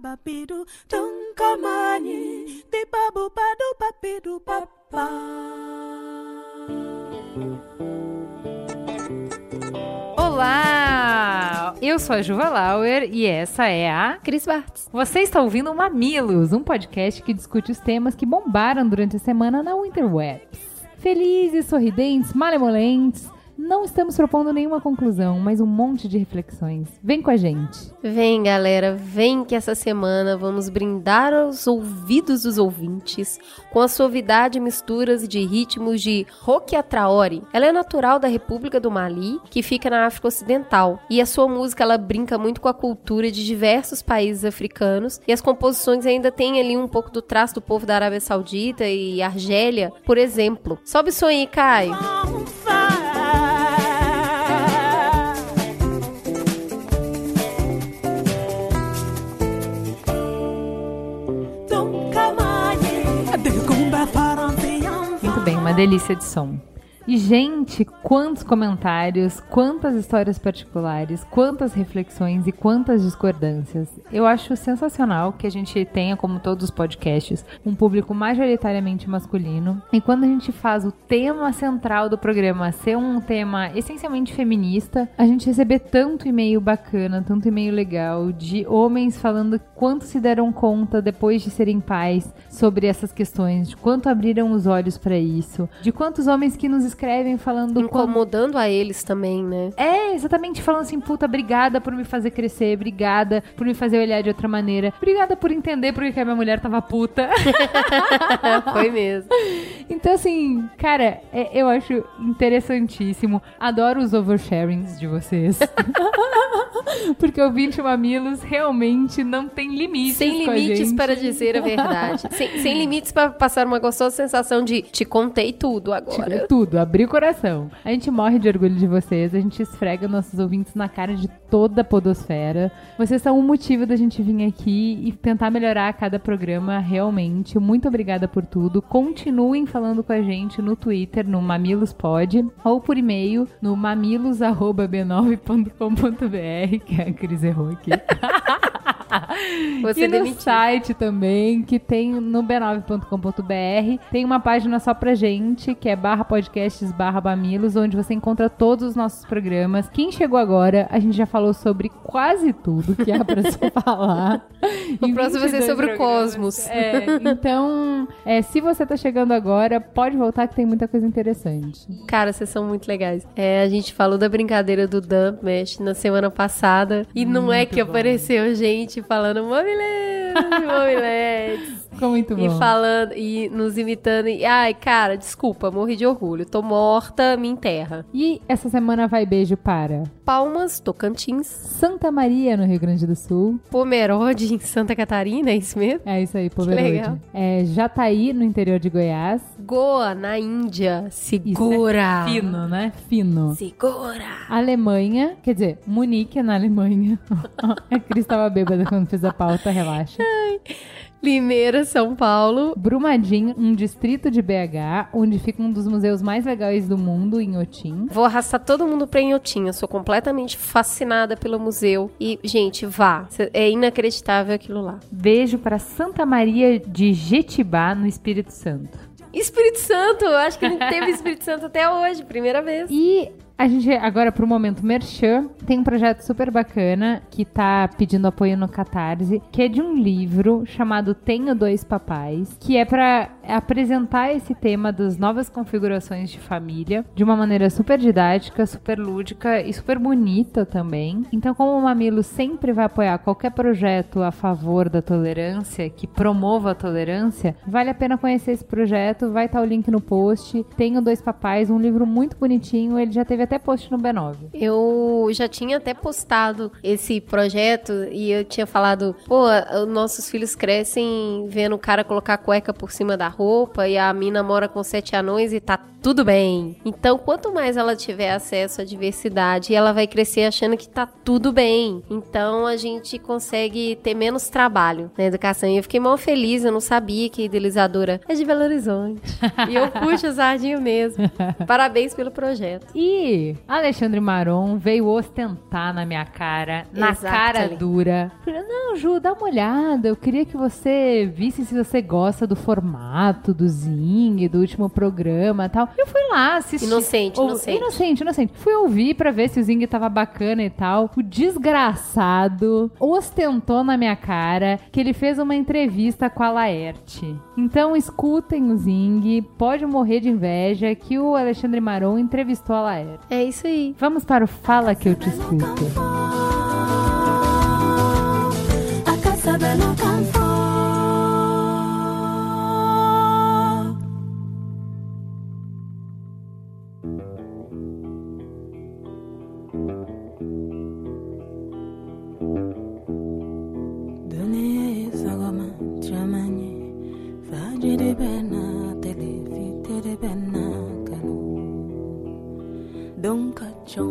babu bababidu tum kamani di babu badu babidu baba Olá! Eu sou a Juva Lauer e essa é a Cris Bartz. Você está ouvindo o Mamilos, um podcast que discute os temas que bombaram durante a semana na Interwebs. Felizes, sorridentes, malemolentes, não estamos propondo nenhuma conclusão, mas um monte de reflexões. Vem com a gente. Vem, galera, vem que essa semana vamos brindar aos ouvidos dos ouvintes com a suavidade e misturas de ritmos de Rokia Traore. Ela é natural da República do Mali, que fica na África Ocidental, e a sua música ela brinca muito com a cultura de diversos países africanos, e as composições ainda têm ali um pouco do traço do povo da Arábia Saudita e Argélia, por exemplo. Sobe o som aí, Caio. Uma delícia de som. E, gente, quantos comentários, quantas histórias particulares, quantas reflexões e quantas discordâncias. Eu acho sensacional que a gente tenha, como todos os podcasts, um público majoritariamente masculino. E quando a gente faz o tema central do programa ser um tema essencialmente feminista, a gente receber tanto e-mail bacana, tanto e-mail legal de homens falando quanto se deram conta depois de serem pais sobre essas questões, de quanto abriram os olhos para isso, de quantos homens que nos escrevem falando. Incomodando a eles também, né? É, exatamente, falando assim, puta, obrigada por me fazer crescer, obrigada por me fazer olhar de outra maneira, obrigada por entender porque que a minha mulher tava puta. Foi mesmo. Então, assim, cara, é, eu acho interessantíssimo. Adoro os oversharings de vocês. porque o 20 Mamilos realmente não tem limites. Sem limites para dizer a verdade. sem, sem limites para passar uma gostosa sensação de te contei tudo agora. Te, tudo, abrir o coração. A gente morre de orgulho de vocês, a gente esfrega nossos ouvintes na cara de toda a podosfera. Vocês são o motivo da gente vir aqui e tentar melhorar cada programa realmente. Muito obrigada por tudo. Continuem falando com a gente no Twitter, no mamilospod, ou por e-mail no mamilos@b9.com.br, que a Cris errou aqui. Você e no site também, que tem no b9.com.br, tem uma página só pra gente, que é barra podcasts barra bamilos, onde você encontra todos os nossos programas. Quem chegou agora, a gente já falou sobre quase tudo que há pra se falar. o próximo vai ser sobre o cosmos. É, então, é, se você tá chegando agora, pode voltar que tem muita coisa interessante. Cara, vocês são muito legais. É, a gente falou da brincadeira do Dump Mesh na semana passada, e não muito é que apareceu gente falando mobiletes, mobiletes. Ficou muito bom. E falando, e nos imitando. E, ai, cara, desculpa, morri de orgulho. Tô morta, me enterra. E essa semana vai beijo para? Palmas, Tocantins. Santa Maria, no Rio Grande do Sul. Pomerode, em Santa Catarina, é isso mesmo? É isso aí, Pomerode. É Jataí, no interior de Goiás. Goa, na Índia. Segura. É fino, né? Fino. Segura. Alemanha, quer dizer, Munique, na Alemanha. a Cris tava bêbada quando fez a pauta, relaxa. Ai. Limeira, São Paulo. Brumadinho, um distrito de BH, onde fica um dos museus mais legais do mundo, em Otim. Vou arrastar todo mundo pra Inhotim. Eu sou completamente fascinada pelo museu. E, gente, vá. É inacreditável aquilo lá. Beijo para Santa Maria de Jetibá, no Espírito Santo. Espírito Santo! Acho que não teve Espírito Santo até hoje, primeira vez. E a gente, agora pro momento Merchan, tem um projeto super bacana que tá pedindo apoio no Catarse, que é de um livro chamado Tenho Dois Papais, que é para apresentar esse tema das novas configurações de família de uma maneira super didática, super lúdica e super bonita também. Então, como o Mamilo sempre vai apoiar qualquer projeto a favor da tolerância, que promova a tolerância, vale a pena conhecer esse projeto, vai estar tá o link no post. Tenho Dois Papais, um livro muito bonitinho, ele já teve até post no B9. Eu já tinha até postado esse projeto e eu tinha falado, pô, os nossos filhos crescem vendo o cara colocar cueca por cima da roupa e a mina mora com sete anões e tá tudo bem. Então, quanto mais ela tiver acesso à diversidade, ela vai crescer achando que tá tudo bem. Então, a gente consegue ter menos trabalho na educação. E eu fiquei mal feliz, eu não sabia que a idealizadora é de Belo Horizonte. e eu puxo o sardinho mesmo. Parabéns pelo projeto. E Alexandre Maron veio ostentar na minha cara, na Exato, cara Ali. dura. Não, Ju, dá uma olhada. Eu queria que você visse se você gosta do formato do Zing, do último programa e tal. Eu fui lá assistir. Inocente, Ou- inocente. Inocente, inocente. Fui ouvir pra ver se o Zing tava bacana e tal. O desgraçado ostentou na minha cara que ele fez uma entrevista com a Laerte. Então escutem o Zing, pode morrer de inveja que o Alexandre Maron entrevistou a Laerte. É isso aí. Vamos para o Fala que eu te escuto. Don cachon,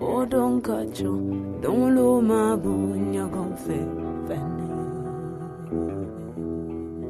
oh don cachon, don lo mabunya gonfe fene.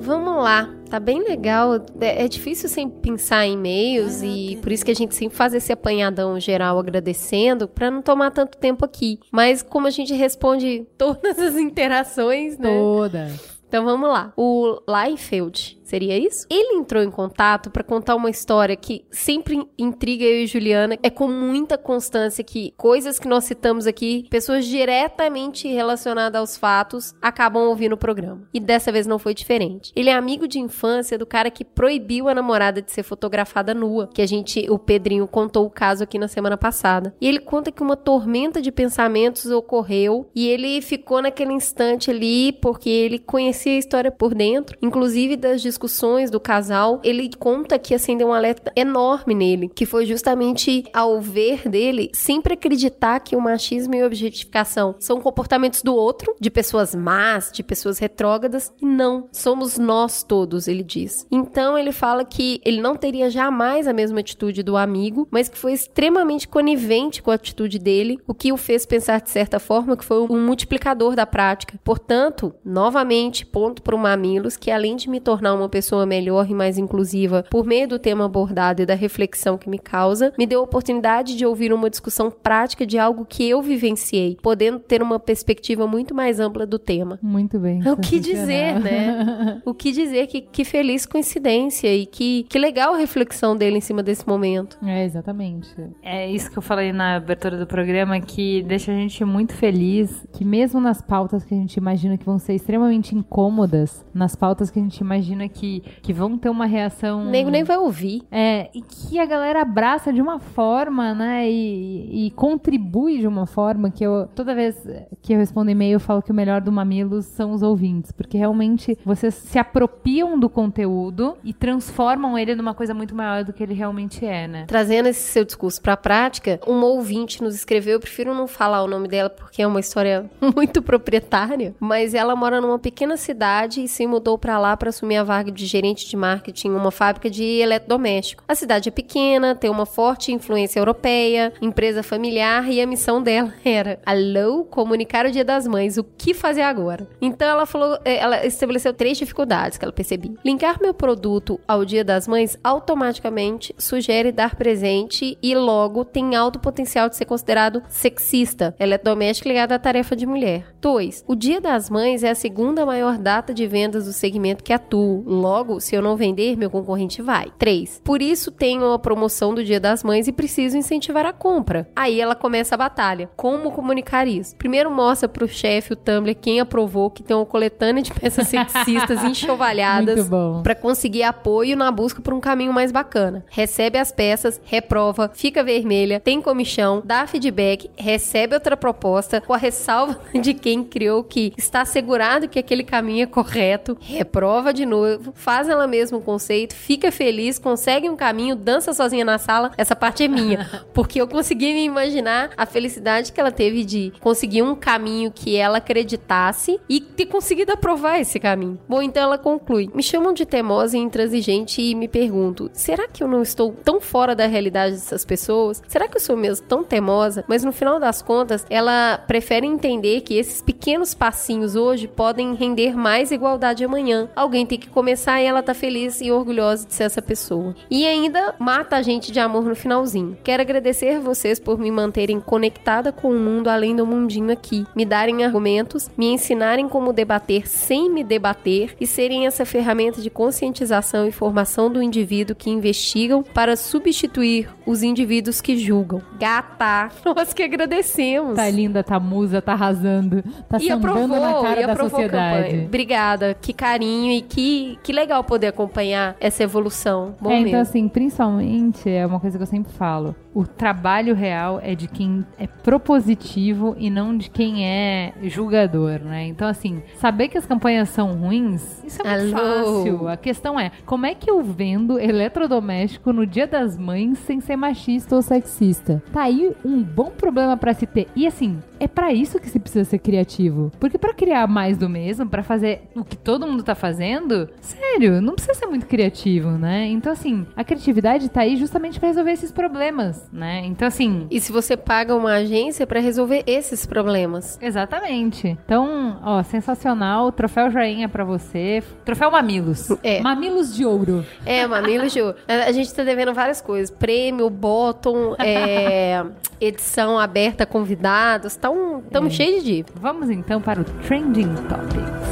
Vamos lá. Tá bem legal. É, é difícil sempre pensar em e-mails e por isso que a gente sempre faz esse apanhadão geral agradecendo pra não tomar tanto tempo aqui. Mas como a gente responde todas as interações, né? Toda. Então vamos lá. O Leifeld, seria isso? Ele entrou em contato pra contar uma história que sempre intriga eu e Juliana. É com muita constância que coisas que nós citamos aqui, pessoas diretamente relacionadas aos fatos, acabam ouvindo o programa. E dessa vez não foi diferente. Ele é amigo de infância do cara que proibiu a namorada de ser fotografada nua, que a gente, o Pedrinho contou o caso aqui na semana passada. E ele conta que uma tormenta de pensamentos ocorreu e ele ficou naquele instante ali porque ele conhecia a história por dentro, inclusive das discussões do casal. Ele conta que acendeu um alerta enorme nele, que foi justamente ao ver dele sempre acreditar que o machismo e a objetificação são comportamentos do outro, de pessoas más, de pessoas retrógradas, e não, somos nós todos, ele diz. Então ele fala que ele não teria jamais a mesma atitude do amigo, mas que foi extremamente conivente com a atitude dele, o que o fez pensar de certa forma que foi um multiplicador da prática. Portanto, novamente, ponto para o Mamilos, que além de me tornar uma pessoa melhor e mais inclusiva por meio do tema abordado e da reflexão que me causa, me deu a oportunidade de ouvir uma discussão prática de algo que eu vivenciei, podendo ter uma perspectiva muito mais ampla do tema. Muito bem. O que dizer, né? O que dizer que, que feliz coincidência e que, que legal a reflexão dele em cima desse momento. É, exatamente. É isso que eu falei na abertura do programa, que deixa a gente muito feliz, que mesmo nas pautas que a gente imagina que vão ser extremamente incômodas, nas pautas que a gente imagina que, que vão ter uma reação... Nego nem vai ouvir. É, e que a galera abraça de uma forma, né? E, e contribui de uma forma que eu, toda vez que eu respondo e-mail, eu falo que o melhor do Mamilos são os ouvintes, porque realmente vocês se apropriam do conteúdo e transformam ele numa coisa muito maior do que ele realmente é, né? Trazendo esse seu discurso pra prática, uma ouvinte nos escreveu, eu prefiro não falar o nome dela porque é uma história muito proprietária, mas ela mora numa pequena cidade e se mudou pra lá pra assumir a vaga de gerente de marketing em uma fábrica de eletrodoméstico. A cidade é pequena, tem uma forte influência europeia, empresa familiar e a missão dela era: alô, comunicar o Dia das Mães, o que fazer agora? Então ela falou, eh, ela estabeleceu três dificuldades que ela percebia. Linkar meu produto ao Dia das Mães automaticamente sugere dar presente e logo tem alto potencial de ser considerado sexista. Ela doméstica ligada à tarefa de mulher. 2. O Dia das Mães é a segunda maior data de vendas do segmento que atuo. Logo, se eu não vender, meu concorrente vai. 3. Por isso tenho a promoção do Dia das Mães e preciso incentivar a compra. Aí ela começa a batalha. Como comunicar isso? Primeiro mostra pro chefe o Tumblr quem aprovou que tem uma coletânea de peças sexistas enxovalhadas para conseguir apoio na busca por um caminho mais bacana. Recebe as peças, reprova, fica vermelha, tem comichão, dá feedback, recebe outra proposta com a ressalva de quem criou que está assegurado que aquele caminho caminho é correto, reprova de novo, faz ela mesma o conceito, fica feliz, consegue um caminho, dança sozinha na sala. Essa parte é minha, porque eu consegui me imaginar a felicidade que ela teve de conseguir um caminho que ela acreditasse e ter conseguido aprovar esse caminho. Bom, então ela conclui: Me chamam de teimosa e intransigente e me pergunto: será que eu não estou tão fora da realidade dessas pessoas? Será que eu sou mesmo tão teimosa? Mas no final das contas, ela prefere entender que esses pequenos passinhos hoje podem render mais igualdade amanhã. Alguém tem que começar e ela tá feliz e orgulhosa de ser essa pessoa. E ainda mata a gente de amor no finalzinho. Quero agradecer vocês por me manterem conectada com o mundo além do mundinho aqui, me darem argumentos, me ensinarem como debater sem me debater e serem essa ferramenta de conscientização e formação do indivíduo que investigam para substituir os indivíduos que julgam. Gata, nós que agradecemos. Tá linda, tá musa, tá arrasando, tá E sambando aprovou, na cara e da aprovou a campanha. Obrigada, que carinho e que, que legal poder acompanhar essa evolução. Bom é, então assim, principalmente, é uma coisa que eu sempre falo, o trabalho real é de quem é propositivo e não de quem é julgador, né? Então assim, saber que as campanhas são ruins, isso é muito Alô? fácil. A questão é, como é que eu vendo eletrodoméstico no dia das mães sem ser machista ou sexista? Tá aí um bom problema pra se ter. E assim, é pra isso que se precisa ser criativo. Porque pra criar mais do mesmo, pra fazer o que todo mundo tá fazendo, sério, não precisa ser muito criativo, né? Então assim, a criatividade tá aí justamente pra resolver esses problemas, né? Então assim, E se você paga uma agência para resolver esses problemas? Exatamente. Então, ó, sensacional. Troféu joinha pra você. Troféu Mamilos. É. Mamilos de ouro. É, Mamilo Ju. A a gente tá devendo várias coisas. Prêmio, bottom, é, edição aberta convidados. Tá um, tamo cheio de dívida. Vamos então para o Trending Topics.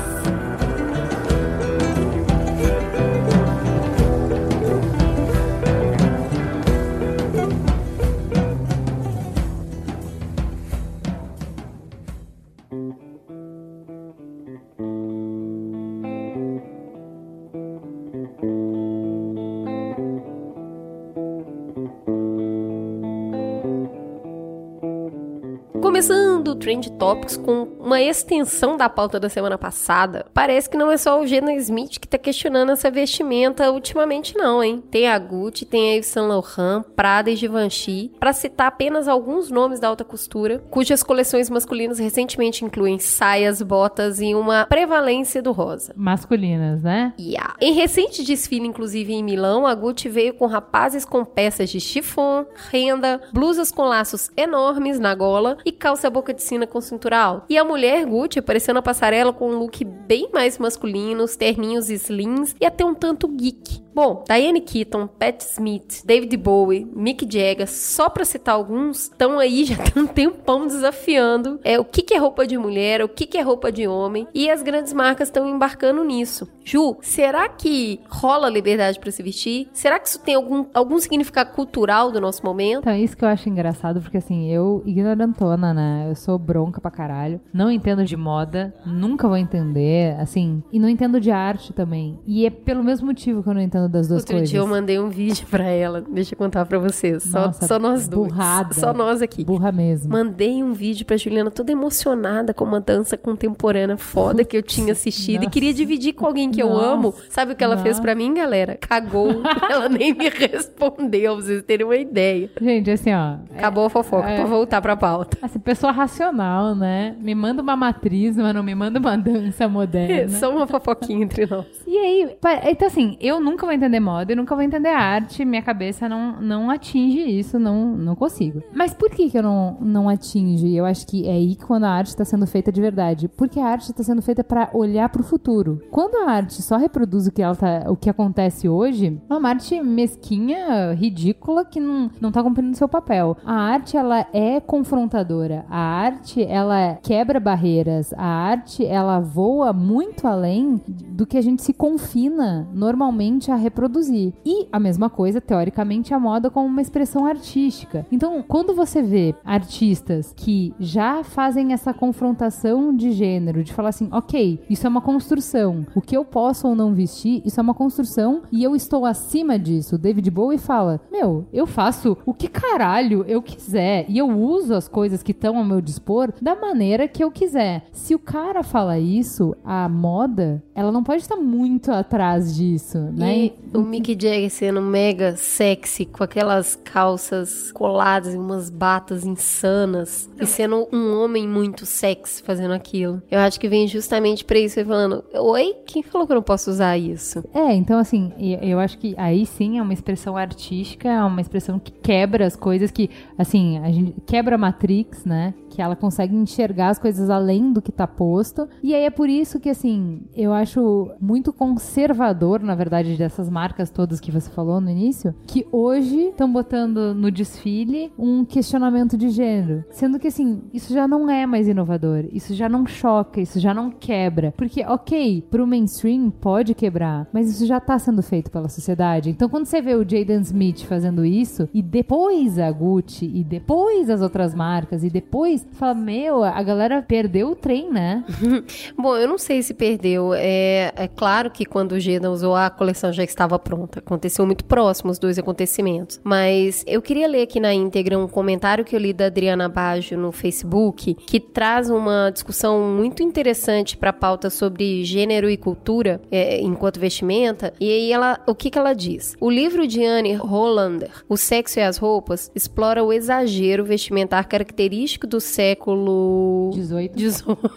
Trend Topics com uma extensão da pauta da semana passada, parece que não é só o Gena Smith que tá questionando essa vestimenta ultimamente não, hein? Tem a Gucci, tem a Yves Saint Laurent, Prada e Givenchy, para citar apenas alguns nomes da alta costura, cujas coleções masculinas recentemente incluem saias, botas e uma prevalência do rosa. Masculinas, né? Yeah. Em recente desfile, inclusive em Milão, a Gucci veio com rapazes com peças de chiffon, renda, blusas com laços enormes na gola e calça boca de sina com cintura alta. E a mulher Gucci apareceu na passarela com um look bem mais masculino, os terninhos slims e até um tanto geek. Bom, Diane Keaton, Pat Smith, David Bowie, Mick Jagger, só pra citar alguns, estão aí já tem um tempão desafiando é, o que, que é roupa de mulher, o que, que é roupa de homem, e as grandes marcas estão embarcando nisso. Ju, será que rola liberdade pra se vestir? Será que isso tem algum, algum significado cultural do nosso momento? Então, isso que eu acho engraçado, porque assim, eu, ignorantona, né? Eu sou bronca pra caralho. Não entendo de moda, nunca vou entender, assim. E não entendo de arte também. E é pelo mesmo motivo que eu não entendo das duas Outro coisas. dia eu mandei um vídeo pra ela, deixa eu contar pra vocês. Só, Nossa, só nós duas. burrada. Só nós aqui. Burra mesmo. Mandei um vídeo pra Juliana toda emocionada com uma dança contemporânea foda que eu tinha assistido e nossa. queria dividir com alguém que eu Nossa. amo. Sabe o que ela fez pra mim, galera? Cagou. ela nem me respondeu, pra vocês terem uma ideia. Gente, assim, ó. é- Acabou a fofoca, é. pra voltar pra pauta. Assim, pessoa racional, né? Me manda uma matriz, mas não me manda uma dança moderna. Só uma fofoquinha entre nós. E aí, então assim, eu nunca vou entender moda, eu nunca vou entender arte, minha cabeça não, não atinge isso, não, não consigo. Mas por que que eu não, não atinge? Eu acho que é aí quando a arte está sendo feita de verdade. Porque a arte está sendo feita para olhar para o futuro. Quando a arte só reproduz o que, ela tá, o que acontece hoje, é uma arte mesquinha, ridícula, que não, não tá cumprindo seu papel. A arte, ela é confrontadora. A arte, ela quebra barreiras. A arte, ela voa muito além do que a gente se confina normalmente a reproduzir. E a mesma coisa, teoricamente, a moda como uma expressão artística. Então, quando você vê artistas que já fazem essa confrontação de gênero, de falar assim, ok, isso é uma construção, o que eu posso ou não vestir, isso é uma construção e eu estou acima disso. O David Bowie fala, meu, eu faço o que caralho eu quiser e eu uso as coisas que estão ao meu dispor da maneira que eu quiser. Se o cara fala isso, a moda, ela não pode estar muito atrás disso, né? E o Mick Jagger sendo mega sexy, com aquelas calças coladas e umas batas insanas, e sendo um homem muito sexy fazendo aquilo. Eu acho que vem justamente pra isso, ele falando, oi, quem falou que eu não posso usar isso? É, então assim, e- eu acho que aí sim é uma expressão artística, é uma expressão que quebra as coisas que, assim, a gente quebra a Matrix, né? Que ela consegue enxergar as coisas além do que tá posto. E aí é por isso que, assim, eu acho muito conservador, na verdade, marcas todas que você falou no início, que hoje estão botando no desfile um questionamento de gênero. Sendo que, assim, isso já não é mais inovador, isso já não choca, isso já não quebra. Porque, ok, pro mainstream pode quebrar, mas isso já tá sendo feito pela sociedade. Então, quando você vê o Jaden Smith fazendo isso, e depois a Gucci, e depois as outras marcas, e depois, fala, meu, a galera perdeu o trem, né? Bom, eu não sei se perdeu. É, é claro que quando o Geda usou a coleção já estava pronta. Aconteceu muito próximo os dois acontecimentos. Mas eu queria ler aqui na íntegra um comentário que eu li da Adriana Baggio no Facebook, que traz uma discussão muito interessante para a pauta sobre gênero e cultura é, enquanto vestimenta. E aí ela, o que, que ela diz? O livro de Anne Hollander, O Sexo e as Roupas, explora o exagero vestimentar característico do século 18. 18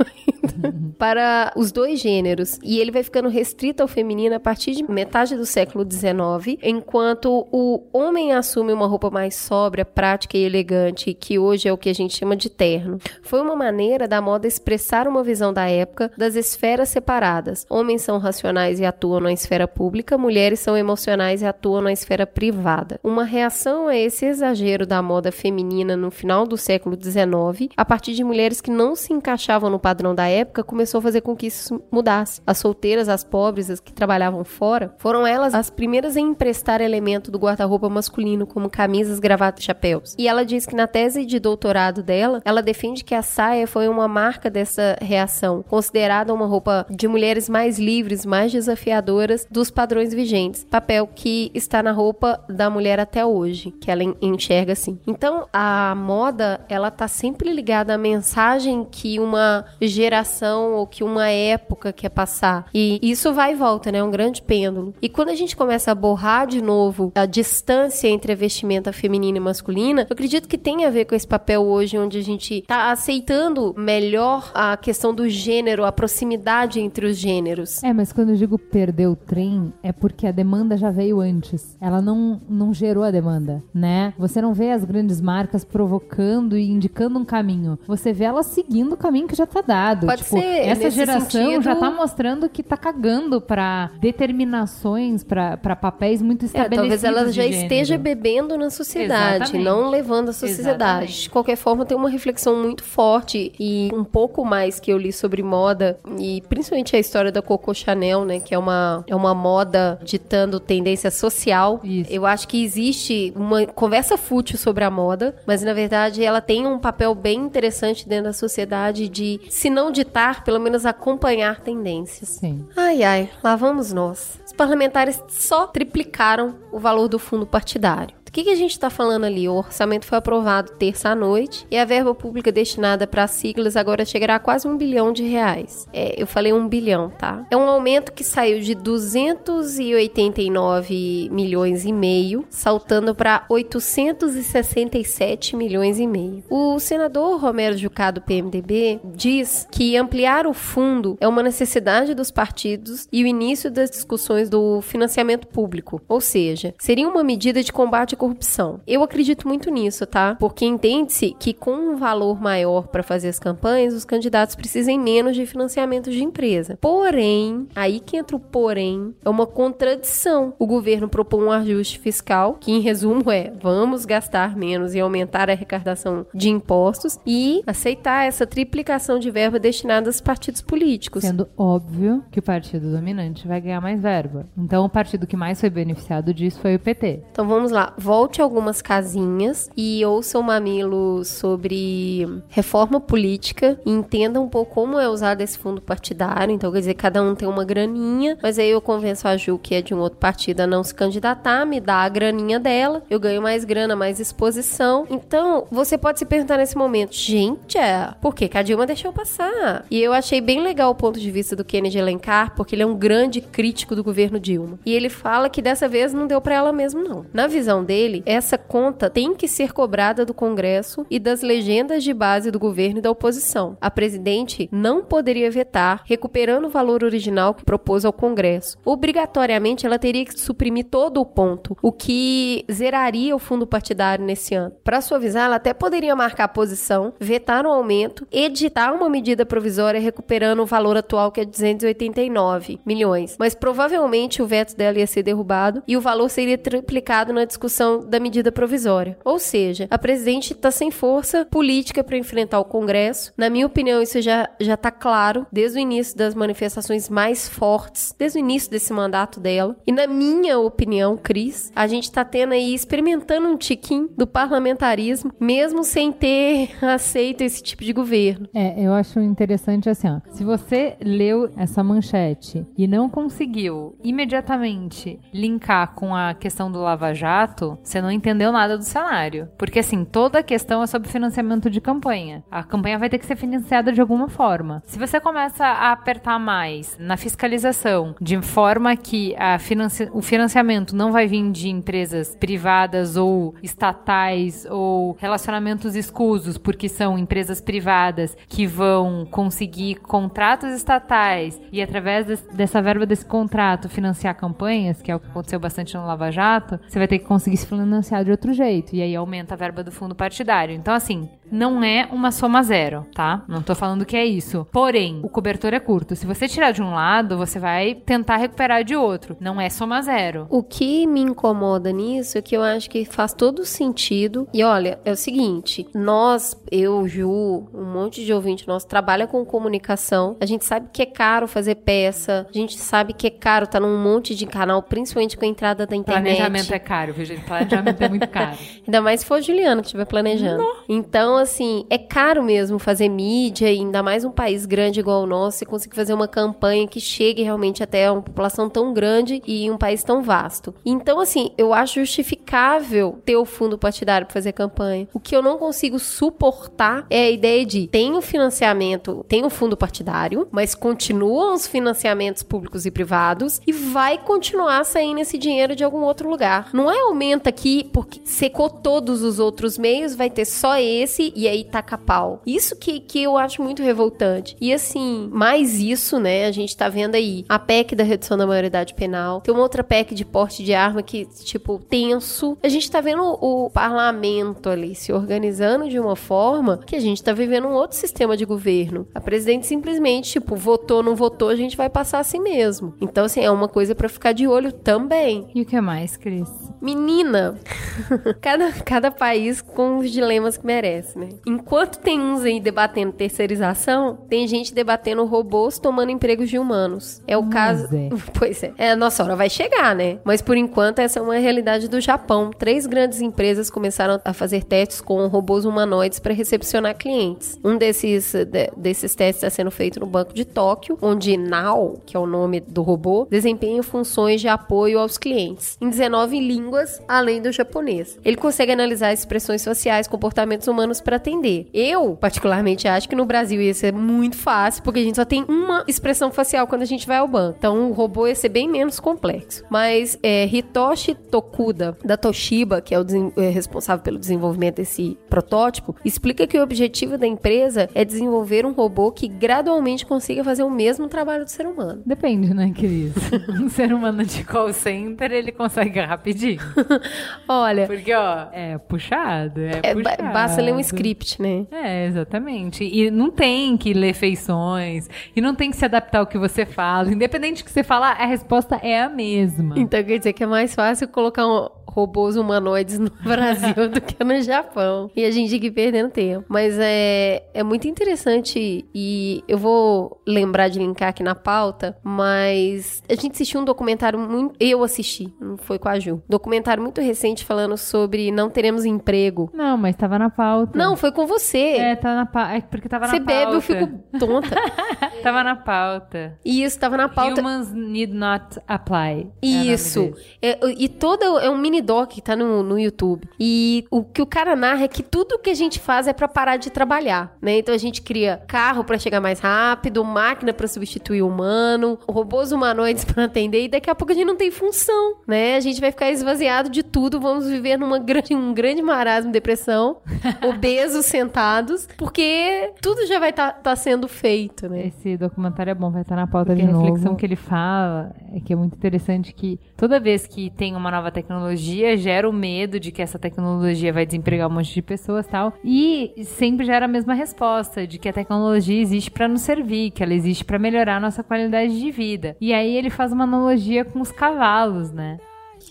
para os dois gêneros e ele vai ficando restrito ao feminino a partir de metade do século XIX, enquanto o homem assume uma roupa mais sóbria, prática e elegante, que hoje é o que a gente chama de terno. Foi uma maneira da moda expressar uma visão da época das esferas separadas. Homens são racionais e atuam na esfera pública, mulheres são emocionais e atuam na esfera privada. Uma reação a esse exagero da moda feminina no final do século XIX, a partir de mulheres que não se encaixavam no padrão da época, começou a fazer com que isso mudasse. As solteiras, as pobres, as que trabalhavam fora, foram elas as primeiras a emprestar elemento do guarda-roupa masculino, como camisas, gravatas e chapéus. E ela diz que na tese de doutorado dela, ela defende que a saia foi uma marca dessa reação, considerada uma roupa de mulheres mais livres, mais desafiadoras dos padrões vigentes, papel que está na roupa da mulher até hoje, que ela en- enxerga assim. Então, a moda, ela tá sempre ligada à mensagem que uma geração ou que uma época quer passar. E isso vai e volta, né? É um grande pêndulo. E quando a gente começa a borrar de novo a distância entre a vestimenta feminina e masculina, eu acredito que tem a ver com esse papel hoje onde a gente tá aceitando melhor a questão do gênero, a proximidade entre os gêneros. É, mas quando eu digo perder o trem, é porque a demanda já veio antes. Ela não, não gerou a demanda, né? Você não vê as grandes marcas provocando e indicando um caminho. Você vê elas seguindo o caminho que já tá dado. Pode tipo, ser, essa geração sentido- já tá mostrando que tá cagando pra determinações, pra papéis muito É, estabelecidos. talvez ela já esteja bebendo na sociedade, Exatamente. não levando a sociedade. Exatamente. De qualquer forma, tem uma reflexão muito forte e um pouco mais que eu li sobre moda e principalmente a história da Coco Chanel, né, que é uma, é uma moda ditando tendência social. Isso. Eu acho que existe uma conversa fútil sobre a moda, mas na verdade ela tem um papel bem interessante dentro da sociedade de, se não ditar, pelo menos acompanhar tendências. Sim. Ai, ai, lá vamos nós. Parlamentares só triplicaram o valor do fundo partidário. Que, que a gente está falando ali? O orçamento foi aprovado terça à noite e a verba pública destinada para as siglas agora chegará a quase um bilhão de reais. É, eu falei um bilhão, tá? É um aumento que saiu de 289 milhões e meio, saltando para 867 milhões e meio. O senador Romero Jucá do PMDB diz que ampliar o fundo é uma necessidade dos partidos e o início das discussões do financiamento público, ou seja, seria uma medida de combate corrupção. Eu acredito muito nisso, tá? Porque entende-se que com um valor maior para fazer as campanhas, os candidatos precisem menos de financiamento de empresa. Porém, aí que entra o porém, é uma contradição. O governo propõe um ajuste fiscal, que em resumo é: vamos gastar menos e aumentar a arrecadação de impostos e aceitar essa triplicação de verba destinada aos partidos políticos. Sendo óbvio que o partido dominante vai ganhar mais verba. Então, o partido que mais foi beneficiado disso foi o PT. Então vamos lá, volte algumas casinhas e ouça o Mamilo sobre reforma política e entenda um pouco como é usado esse fundo partidário. Então, quer dizer, cada um tem uma graninha, mas aí eu convenço a Ju, que é de um outro partido, a não se candidatar, me dá a graninha dela, eu ganho mais grana, mais exposição. Então, você pode se perguntar nesse momento, gente, é, por que, que a Dilma deixou passar? E eu achei bem legal o ponto de vista do Kennedy Elencar, porque ele é um grande crítico do governo Dilma. E ele fala que dessa vez não deu para ela mesmo, não. Na visão dele, essa conta tem que ser cobrada do Congresso e das legendas de base do governo e da oposição. A presidente não poderia vetar, recuperando o valor original que propôs ao Congresso. Obrigatoriamente, ela teria que suprimir todo o ponto, o que zeraria o fundo partidário nesse ano. Para suavizar, ela até poderia marcar posição, vetar o aumento, editar uma medida provisória recuperando o valor atual que é 289 milhões. Mas provavelmente o veto dela ia ser derrubado e o valor seria triplicado na discussão da medida provisória. Ou seja, a presidente está sem força política para enfrentar o Congresso. Na minha opinião, isso já já está claro desde o início das manifestações mais fortes, desde o início desse mandato dela. E na minha opinião, Cris, a gente está tendo aí experimentando um tiquinho do parlamentarismo, mesmo sem ter aceito esse tipo de governo. É, eu acho interessante assim, ó. Se você leu essa manchete e não conseguiu imediatamente linkar com a questão do Lava Jato, você não entendeu nada do cenário. Porque assim, toda a questão é sobre financiamento de campanha. A campanha vai ter que ser financiada de alguma forma. Se você começa a apertar mais na fiscalização, de forma que financi o financiamento não vai vir de empresas privadas ou estatais ou relacionamentos escusos, porque são empresas privadas que vão conseguir contratos estatais e através dessa verba desse contrato financiar campanhas, que é o que aconteceu bastante no Lava Jato, você vai ter que conseguir se financiar de outro jeito e aí aumenta a verba do fundo partidário. Então assim, não é uma soma zero, tá? Não tô falando que é isso. Porém, o cobertor é curto. Se você tirar de um lado, você vai tentar recuperar de outro. Não é soma zero. O que me incomoda nisso é que eu acho que faz todo sentido. E olha, é o seguinte: nós, eu, Ju, um monte de ouvinte nosso, trabalha com comunicação. A gente sabe que é caro fazer peça. A gente sabe que é caro estar tá num monte de canal, principalmente com a entrada da internet. Planejamento é caro, viu, gente? Planejamento é muito caro. Ainda mais se for Juliana que estiver planejando. Não. Então, assim, é caro mesmo fazer mídia, e ainda mais um país grande igual o nosso, e conseguir fazer uma campanha que chegue realmente até uma população tão grande e um país tão vasto. Então, assim, eu acho justificável ter o fundo partidário para fazer campanha. O que eu não consigo suportar é a ideia de tem o financiamento, tem o fundo partidário, mas continuam os financiamentos públicos e privados e vai continuar saindo esse dinheiro de algum outro lugar. Não é aumenta aqui porque secou todos os outros meios, vai ter só esse e aí taca pau. Isso que, que eu acho muito revoltante. E assim, mais isso, né? A gente tá vendo aí a PEC da redução da maioridade penal, tem uma outra PEC de porte de arma que, tipo, tenso. A gente tá vendo o parlamento ali se organizando de uma forma que a gente tá vivendo um outro sistema de governo. A presidente simplesmente, tipo, votou, não votou, a gente vai passar assim mesmo. Então, assim, é uma coisa para ficar de olho também. E o que mais, Cris? Menina, cada, cada país com os dilemas que merece, né? Enquanto tem uns aí debatendo terceirização, tem gente debatendo robôs tomando empregos de humanos. É o Mas caso. é. Pois é. É, a nossa hora vai chegar, né? Mas por enquanto, essa é uma realidade do Japão. Três grandes empresas começaram a fazer testes com robôs humanoides para recepcionar clientes. Um desses, de- desses testes está sendo feito no Banco de Tóquio, onde Nao, que é o nome do robô, desempenha funções de apoio aos clientes em 19 línguas, além do japonês. Ele consegue analisar expressões sociais, comportamentos humanos para atender. Eu, particularmente, acho que no Brasil ia ser muito fácil, porque a gente só tem uma expressão facial quando a gente vai ao banco. Então, o robô ia ser bem menos complexo. Mas é, Hitoshi Tokuda, da Toshiba, que é o é responsável pelo desenvolvimento desse protótipo, explica que o objetivo da empresa é desenvolver um robô que gradualmente consiga fazer o mesmo trabalho do ser humano. Depende, né, Cris? um ser humano de call center, ele consegue rapidinho. Olha, Porque, ó, é puxado, é, é, puxado. basta ler um script, né? É, exatamente. E não tem que ler feições, e não tem que se adaptar ao que você fala. Independente do que você falar, a resposta é a mesma. Então quer dizer que é mais fácil colocar um robôs humanoides no Brasil do que no Japão. E a gente aqui perdendo tempo. Mas é, é muito interessante e eu vou lembrar de linkar aqui na pauta, mas a gente assistiu um documentário muito... Eu assisti, não foi com a Ju. Documentário muito recente falando sobre não teremos emprego. Não, mas tava na pauta. Não, foi com você. É, tá na pauta. É porque tava você na pauta. bebe, eu fico tonta. Tava na pauta. Isso tava na pauta. Humans need not apply. É Isso. É, e todo é um mini doc que tá no, no YouTube. E o que o cara narra é que tudo que a gente faz é pra parar de trabalhar, né? Então a gente cria carro pra chegar mais rápido, máquina pra substituir o humano, robôs humanoides pra atender e daqui a pouco a gente não tem função, né? A gente vai ficar esvaziado de tudo, vamos viver numa grande, um grande marasmo, depressão, obesos sentados, porque tudo já vai estar sendo feito, né? Esse documentário é bom, vai estar na pauta Porque de a novo. reflexão que ele fala é que é muito interessante que toda vez que tem uma nova tecnologia, gera o medo de que essa tecnologia vai desempregar um monte de pessoas e tal. E sempre gera a mesma resposta, de que a tecnologia existe para nos servir, que ela existe para melhorar a nossa qualidade de vida. E aí ele faz uma analogia com os cavalos, né?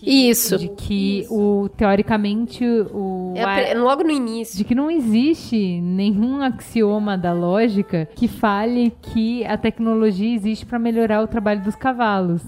Isso. De que o teoricamente o É logo no início. de que não existe nenhum axioma da lógica que fale que a tecnologia existe para melhorar o trabalho dos cavalos.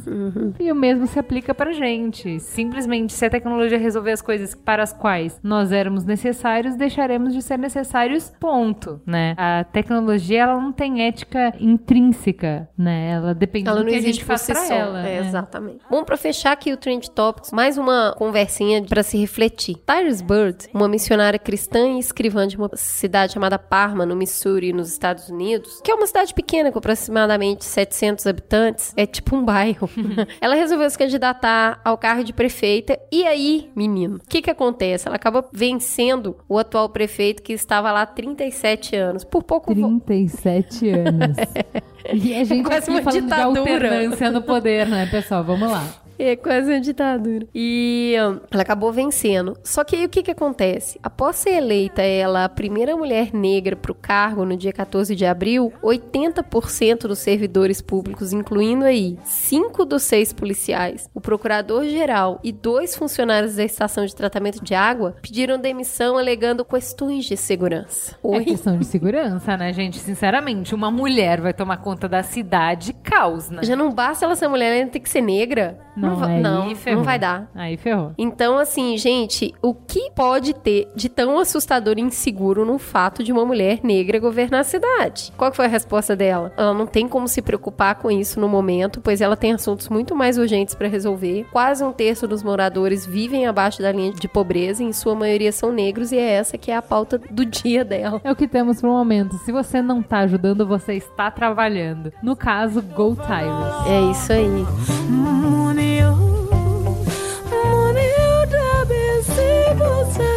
E o mesmo se aplica pra gente. Simplesmente, se a tecnologia resolver as coisas para as quais nós éramos necessários, deixaremos de ser necessários, ponto, né? A tecnologia, ela não tem ética intrínseca, né? Ela depende Ela do que a gente faz só. ela. É, né? Exatamente. Bom, pra fechar aqui o Trend Mais uma conversinha pra se refletir. Tyrus Bird, uma missionária cristã e escrivã de uma cidade chamada Parma, no Missouri, nos Estados Unidos, que é uma cidade pequena com aproximadamente 700 habitantes, é tipo um bairro. Ela resolveu se candidatar ao cargo de prefeita e aí, menino, o que que acontece? Ela acaba vencendo o atual prefeito que estava lá há 37 anos. Por pouco vo- 37 anos. E a gente quase aqui uma falando ditadura. de alternância no poder, né, pessoal? Vamos lá. É quase uma ditadura. E ela acabou vencendo. Só que aí o que que acontece? Após ser eleita ela a primeira mulher negra para o cargo no dia 14 de abril, 80% dos servidores públicos, incluindo aí cinco dos seis policiais, o procurador-geral e dois funcionários da estação de tratamento de água, pediram demissão alegando questões de segurança. É Oi? questão de segurança, né, gente? Sinceramente, uma mulher vai tomar conta da cidade, caos, né? Já não basta ela ser mulher, ela tem que ser negra? Não, va- aí não, ferrou. não vai dar. Aí ferrou. Então, assim, gente, o que pode ter de tão assustador e inseguro no fato de uma mulher negra governar a cidade? Qual que foi a resposta dela? Ela não tem como se preocupar com isso no momento, pois ela tem assuntos muito mais urgentes para resolver. Quase um terço dos moradores vivem abaixo da linha de pobreza, e em sua maioria são negros, e é essa que é a pauta do dia dela. É o que temos pro momento. Se você não tá ajudando, você está trabalhando. No caso, Go Tyrus. É isso aí. Money, money, da bese você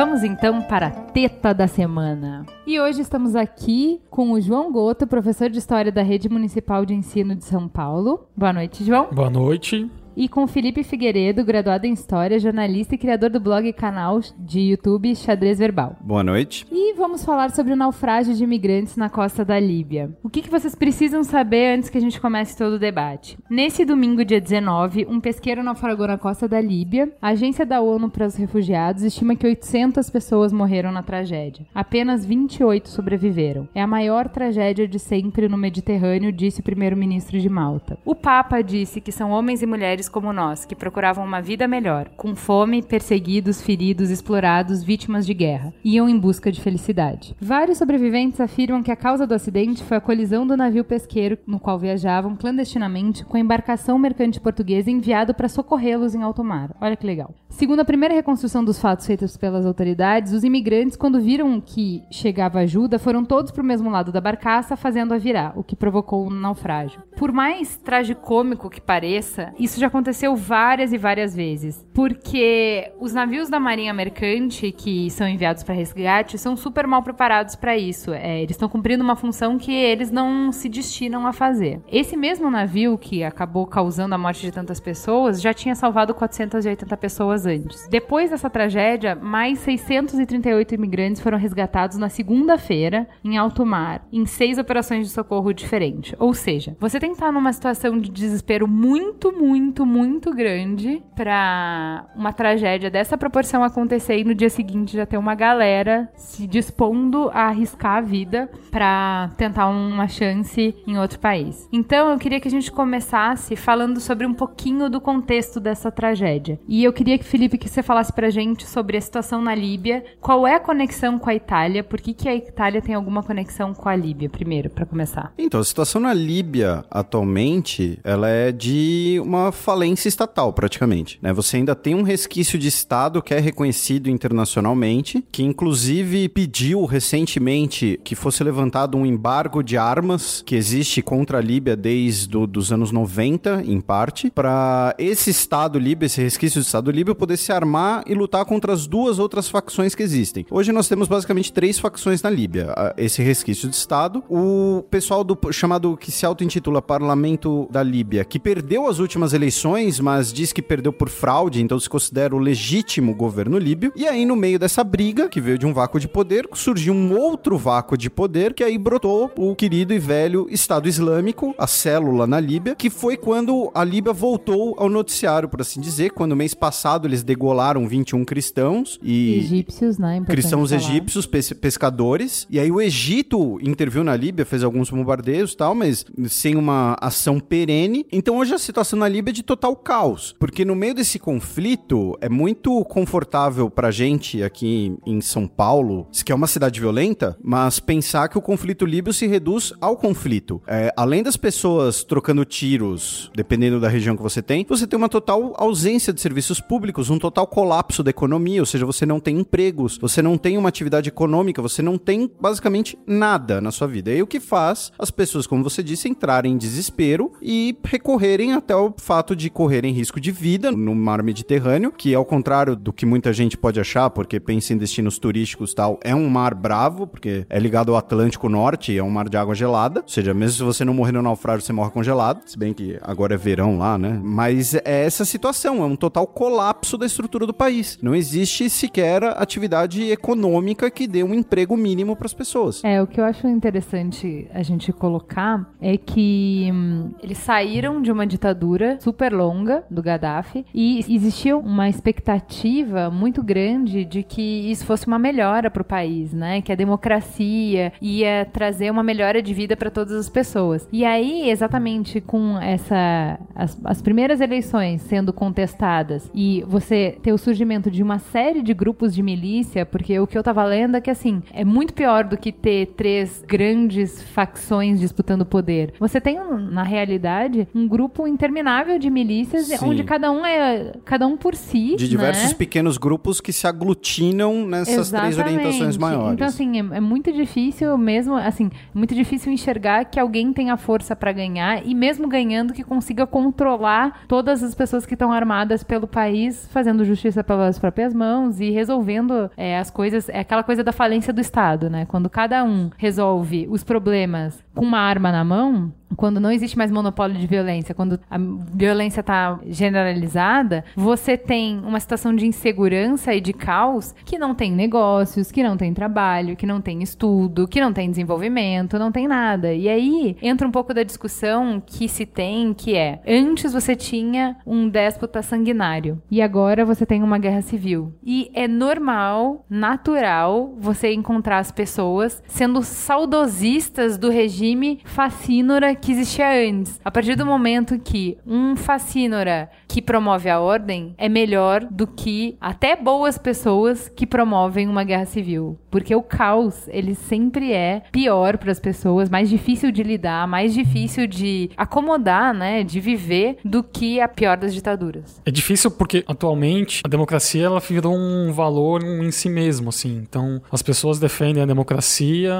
Vamos então para a teta da semana. E hoje estamos aqui com o João Goto, professor de História da Rede Municipal de Ensino de São Paulo. Boa noite, João. Boa noite. E com Felipe Figueiredo, graduado em História, jornalista e criador do blog e canal de YouTube Xadrez Verbal. Boa noite. E vamos falar sobre o naufrágio de imigrantes na costa da Líbia. O que, que vocês precisam saber antes que a gente comece todo o debate? Nesse domingo, dia 19, um pesqueiro naufragou na costa da Líbia. A Agência da ONU para os Refugiados estima que 800 pessoas morreram na tragédia. Apenas 28 sobreviveram. É a maior tragédia de sempre no Mediterrâneo, disse o primeiro-ministro de Malta. O Papa disse que são homens e mulheres como nós, que procuravam uma vida melhor, com fome, perseguidos, feridos, explorados, vítimas de guerra. Iam em busca de felicidade. Vários sobreviventes afirmam que a causa do acidente foi a colisão do navio pesqueiro no qual viajavam clandestinamente com a embarcação mercante portuguesa enviado para socorrê-los em alto mar. Olha que legal. Segundo a primeira reconstrução dos fatos feitos pelas autoridades, os imigrantes, quando viram que chegava ajuda, foram todos para o mesmo lado da barcaça, fazendo-a virar, o que provocou um naufrágio. Por mais tragicômico que pareça, isso já aconteceu várias e várias vezes. Porque os navios da Marinha Mercante, que são enviados para resgate, são super mal preparados para isso. É, eles estão cumprindo uma função que eles não se destinam a fazer. Esse mesmo navio que acabou causando a morte de tantas pessoas já tinha salvado 480 pessoas antes. Depois dessa tragédia, mais 638 imigrantes foram resgatados na segunda-feira em alto mar, em seis operações de socorro diferentes. Ou seja, você tem que estar numa situação de desespero muito, muito, muito grande para uma tragédia dessa proporção acontecer e no dia seguinte já ter uma galera se dispondo a arriscar a vida para tentar uma chance em outro país. Então, eu queria que a gente começasse falando sobre um pouquinho do contexto dessa tragédia. E eu queria que Felipe que você falasse pra gente sobre a situação na Líbia, qual é a conexão com a Itália, por que, que a Itália tem alguma conexão com a Líbia, primeiro, para começar. Então, a situação na Líbia atualmente, ela é de uma falência estatal, praticamente. Né? Você ainda tem um resquício de Estado que é reconhecido internacionalmente, que inclusive pediu recentemente que fosse levantado um embargo de armas que existe contra a Líbia desde os anos 90, em parte, para esse Estado líbio, esse resquício de Estado líbio, poder se armar e lutar contra as duas outras facções que existem. Hoje nós temos basicamente três facções na Líbia: esse resquício de Estado, o pessoal do chamado que se auto-intitula Parlamento da Líbia, que perdeu as últimas eleições, mas diz que perdeu por fraude, então se considera o legítimo governo líbio. E aí, no meio dessa briga, que veio de um vácuo de poder, surgiu um outro vácuo de poder, que aí brotou o querido e velho Estado Islâmico, a célula na Líbia, que foi quando a Líbia voltou ao noticiário, por assim dizer, quando mês passado eles degolaram 21 cristãos e egípcios, né? cristãos falar. egípcios, pescadores. E aí o Egito interviu na Líbia, fez alguns bombardeios, tal, mas sem uma ação perene. Então hoje a situação na Líbia é de total caos, porque no meio desse conflito é muito confortável pra gente aqui em São Paulo, que é uma cidade violenta, mas pensar que o conflito líbio se reduz ao conflito. É, além das pessoas trocando tiros, dependendo da região que você tem, você tem uma total ausência de serviços públicos, um total colapso da economia, ou seja, você não tem empregos, você não tem uma atividade econômica, você não tem basicamente nada na sua vida. E o que faz as pessoas, como você disse, entrarem em desespero e recorrerem até o fato de correrem risco de vida no mar Mediterrâneo, que ao contrário do que muita gente pode achar, porque pensa em destinos turísticos tal, é um mar bravo, porque é ligado ao Atlântico Norte, é um mar de água gelada, ou seja, mesmo se você não morrer no naufrágio, você morre congelado, se bem que agora é verão lá, né? Mas é essa situação, é um total colapso da estrutura do país. Não existe sequer atividade econômica que dê um emprego mínimo para as pessoas. É, o que eu acho interessante a gente colocar é que hum, eles saíram de uma ditadura super longa do Gaddafi e existia uma expectativa muito grande de que isso fosse uma melhora para o país, né? Que a democracia ia trazer uma melhora de vida para todas as pessoas. E aí, exatamente com essa as, as primeiras eleições sendo contestadas e você ter o surgimento de uma série de grupos de milícia, porque o que eu tava lendo é que assim, é muito pior do que ter três grandes facções disputando poder. Você tem, na realidade, um grupo interminável de milícias Sim. onde cada um é cada um por si. De diversos né? pequenos grupos que se aglutinam nessas Exatamente. três orientações maiores. Então, assim, é, é muito difícil mesmo, assim, é muito difícil enxergar que alguém tenha força para ganhar e mesmo ganhando que consiga controlar todas as pessoas que estão armadas pelo país, fazendo justiça pelas próprias mãos e resolvendo é, as coisas. É aquela coisa da falência do Estado, né? Quando cada um resolve os problemas com uma arma na mão, quando não existe mais monopólio de violência, quando a violência está generalizada, você tem uma situação de insegurança e de caos que não tem negócios, que não tem trabalho, que não tem estudo, que não tem desenvolvimento, não tem nada. E aí entra um pouco da discussão que se tem, que é antes você tinha um déspota sanguinário e agora você tem uma guerra civil. E é normal, natural, você encontrar as pessoas sendo saudosistas do regime regime fascínora que existia antes. A partir do momento que um fascínora que promove a ordem é melhor do que até boas pessoas que promovem uma guerra civil. Porque o caos, ele sempre é pior para as pessoas, mais difícil de lidar, mais difícil de acomodar, né, de viver, do que a pior das ditaduras. É difícil porque atualmente a democracia ela virou um valor em si mesmo, assim. Então as pessoas defendem a democracia.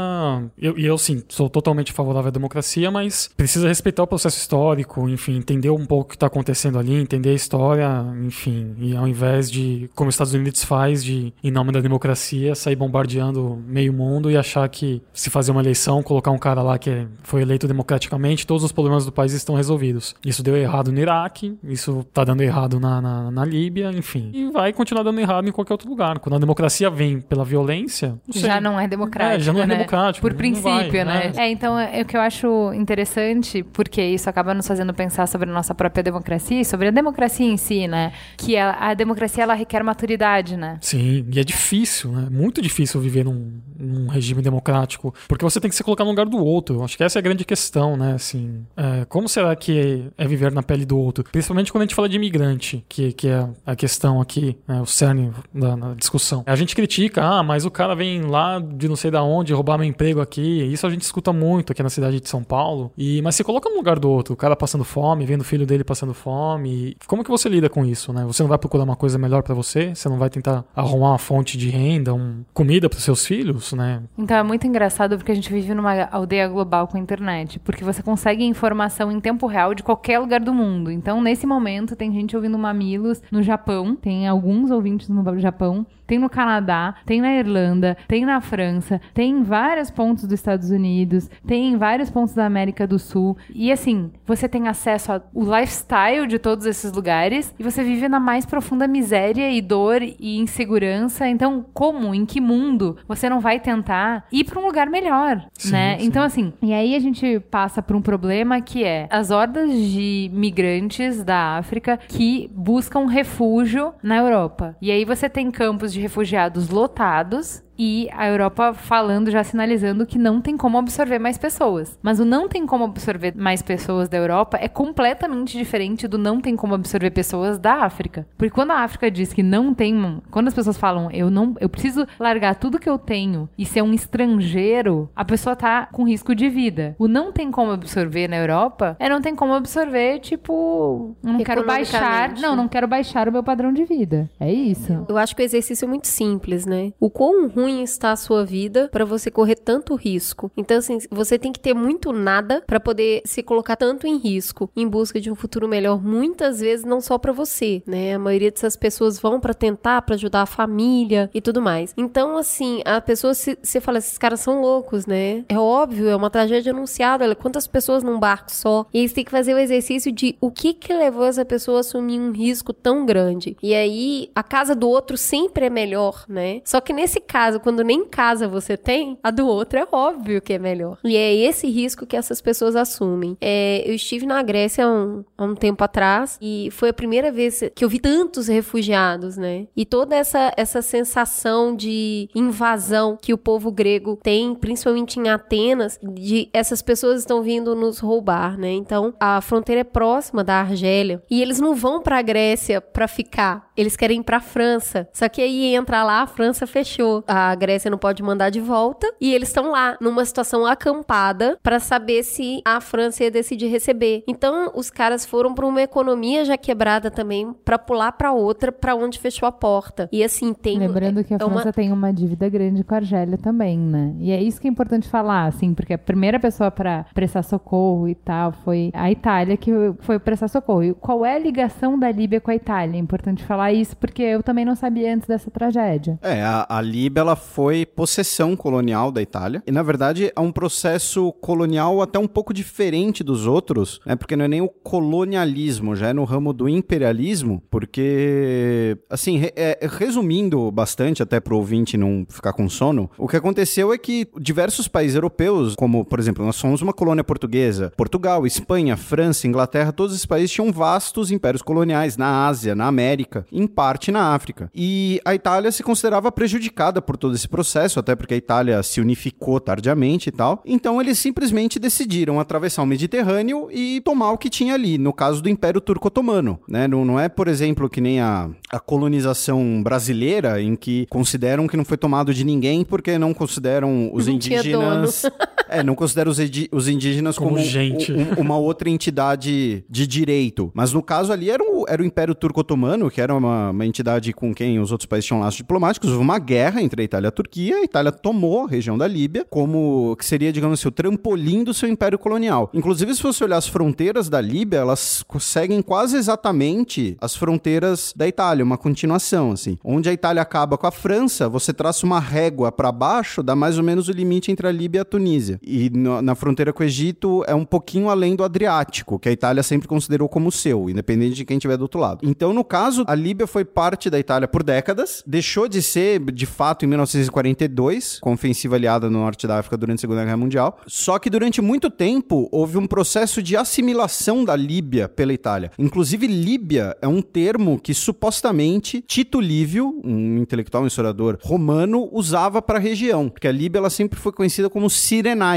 E eu, eu, sim, sou totalmente favorável à democracia, mas precisa respeitar o processo histórico, enfim, entender um pouco o que está acontecendo ali, entender a história, enfim. E ao invés de, como os Estados Unidos faz, de, em nome da democracia, sair bombardeando meio mundo e achar que se fazer uma eleição, colocar um cara lá que foi eleito democraticamente, todos os problemas do país estão resolvidos. Isso deu errado no Iraque, isso tá dando errado na, na, na Líbia, enfim. E vai continuar dando errado em qualquer outro lugar. Quando a democracia vem pela violência. Não já não é democrático. É, já não é né? democrático. Por princípio, vai, né? É, então é o que eu acho interessante, porque isso acaba nos fazendo pensar sobre a nossa própria democracia e sobre a democracia em si, né? Que a, a democracia ela requer maturidade, né? Sim, e é difícil, né? Muito difícil viver num, num regime democrático, porque você tem que se colocar no lugar do outro. Acho que essa é a grande questão, né? Assim, é, como será que é, é, viver na pele do outro? Principalmente quando a gente fala de imigrante, que, que é a questão aqui, né? o cerne da, da discussão. A gente critica, ah, mas o cara vem lá de não sei da onde roubar meu emprego aqui. Isso a gente escuta muito aqui na cidade de São Paulo. E mas se coloca no lugar do outro, o cara passando fome, vendo o filho dele passando fome. Como que você lida com isso, né? Você não vai procurar uma coisa melhor para você? Você não vai tentar arrumar uma fonte de renda, um, comida para seus filhos, né? Então é muito engraçado porque a gente vive numa aldeia global com a internet, porque você consegue informação em tempo real de qualquer lugar do mundo. Então, nesse momento, tem gente ouvindo Mamilos no Japão, tem alguns ouvintes no Japão tem no Canadá, tem na Irlanda, tem na França, tem em vários pontos dos Estados Unidos, tem em vários pontos da América do Sul. E assim, você tem acesso ao lifestyle de todos esses lugares e você vive na mais profunda miséria e dor e insegurança. Então, como, em que mundo você não vai tentar ir para um lugar melhor, sim, né? Sim. Então, assim, e aí a gente passa por um problema que é as hordas de migrantes da África que buscam refúgio na Europa. E aí você tem campos de refugiados lotados e a Europa falando, já sinalizando que não tem como absorver mais pessoas. Mas o não tem como absorver mais pessoas da Europa é completamente diferente do não tem como absorver pessoas da África. Porque quando a África diz que não tem, quando as pessoas falam eu não, eu preciso largar tudo que eu tenho e ser um estrangeiro, a pessoa tá com risco de vida. O não tem como absorver na Europa é não tem como absorver, tipo, não quero baixar, não, não quero baixar o meu padrão de vida. É isso. Eu acho que o exercício é muito simples, né? O quão ruim ruim está a sua vida para você correr tanto risco. Então, assim, você tem que ter muito nada para poder se colocar tanto em risco em busca de um futuro melhor, muitas vezes não só para você, né? A maioria dessas pessoas vão para tentar, para ajudar a família e tudo mais. Então, assim, a pessoa se, fala, esses caras são loucos, né? É óbvio, é uma tragédia anunciada, olha quantas pessoas num barco só. E você tem que fazer o exercício de o que que levou essa pessoa a assumir um risco tão grande. E aí, a casa do outro sempre é melhor, né? Só que nesse caso, quando nem casa você tem, a do outro é óbvio que é melhor. E é esse risco que essas pessoas assumem. É, eu estive na Grécia há um, há um tempo atrás e foi a primeira vez que eu vi tantos refugiados, né? E toda essa, essa sensação de invasão que o povo grego tem, principalmente em Atenas, de essas pessoas estão vindo nos roubar, né? Então, a fronteira é próxima da Argélia e eles não vão para a Grécia para ficar, eles querem ir para a França. Só que aí entra lá, a França fechou. A a Grécia não pode mandar de volta e eles estão lá numa situação acampada para saber se a França ia decidir receber. Então os caras foram para uma economia já quebrada também para pular para outra para onde fechou a porta. E assim tem Lembrando que a é França uma... tem uma dívida grande com a Argélia também, né? E é isso que é importante falar, assim, porque a primeira pessoa para prestar socorro e tal foi a Itália que foi prestar socorro. E qual é a ligação da Líbia com a Itália? É importante falar isso porque eu também não sabia antes dessa tragédia. É, a, a Líbia ela foi possessão colonial da Itália. E na verdade é um processo colonial até um pouco diferente dos outros, né? Porque não é nem o colonialismo, já é no ramo do imperialismo, porque assim, re, é, resumindo bastante até para o ouvinte não ficar com sono, o que aconteceu é que diversos países europeus, como por exemplo, nós somos uma colônia portuguesa, Portugal, Espanha, França, Inglaterra, todos esses países tinham vastos impérios coloniais na Ásia, na América, em parte na África. E a Itália se considerava prejudicada por todo esse processo, até porque a Itália se unificou tardiamente e tal. Então eles simplesmente decidiram atravessar o Mediterrâneo e tomar o que tinha ali, no caso do Império Turco-Otomano, né? Não, não é, por exemplo, que nem a, a colonização brasileira, em que consideram que não foi tomado de ninguém porque não consideram os Não indígenas... É, não consideram os, os indígenas como, Como gente. um- uma outra entidade de direito. Mas no caso ali era o, era o Império Turco-Otomano, que era uma, uma entidade com quem os outros países tinham laços diplomáticos. Houve uma guerra entre a Itália e a Turquia. A Itália tomou a região da Líbia como que seria, digamos assim, o trampolim do seu império colonial. Inclusive, se você olhar as fronteiras da Líbia, elas seguem quase exatamente as fronteiras da Itália, uma continuação, assim. Onde a Itália acaba com a França, você traça uma régua para baixo, dá mais ou menos o limite entre a Líbia e a Tunísia. E no- na fronteira com o Egito é um pouquinho além do Adriático, que a Itália sempre considerou como seu, independente de quem estiver do outro lado. Então, no caso, a Líbia foi parte da Itália por décadas, deixou de ser, de fato, em 1942, com ofensiva aliada no norte da África durante a Segunda Guerra Mundial. Só que durante muito tempo houve um processo de assimilação da Líbia pela Itália. Inclusive, Líbia é um termo que supostamente Tito Livio, um intelectual, um historiador romano, usava para a região, porque a Líbia ela sempre foi conhecida como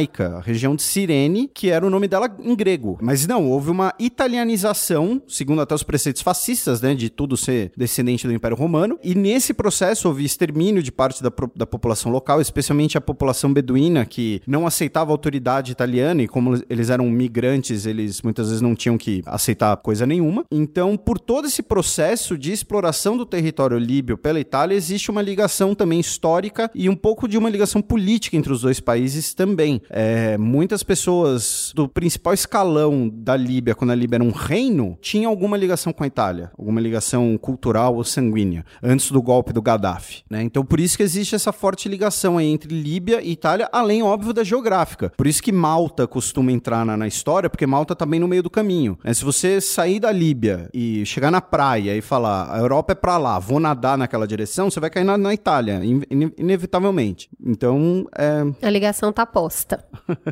A região de Cirene, que era o nome dela em grego. Mas não, houve uma italianização, segundo até os preceitos fascistas, né, de tudo ser descendente do Império Romano, e nesse processo houve extermínio de parte da, da população local, especialmente a população beduína, que não aceitava a autoridade italiana, e como eles eram migrantes, eles muitas vezes não tinham que aceitar coisa nenhuma. Então, por todo esse processo de exploração do território líbio pela Itália, existe uma ligação também histórica e um pouco de uma ligação política entre os dois países também. É, muitas pessoas do principal escalão da Líbia, quando a Líbia era um reino, tinham alguma ligação com a Itália, alguma ligação cultural ou sanguínea, antes do golpe do Gaddafi. Né? Então, por isso que existe essa forte ligação aí entre Líbia e Itália, além, óbvio, da geográfica. Por isso que Malta costuma entrar na, na história, porque Malta tá no meio do caminho. né? Se você sair da Líbia e chegar na praia e falar, a Europa é pra lá, vou nadar naquela direção, você vai cair na, na Itália, in- ine- inevitavelmente. Então, é, A ligação tá posta.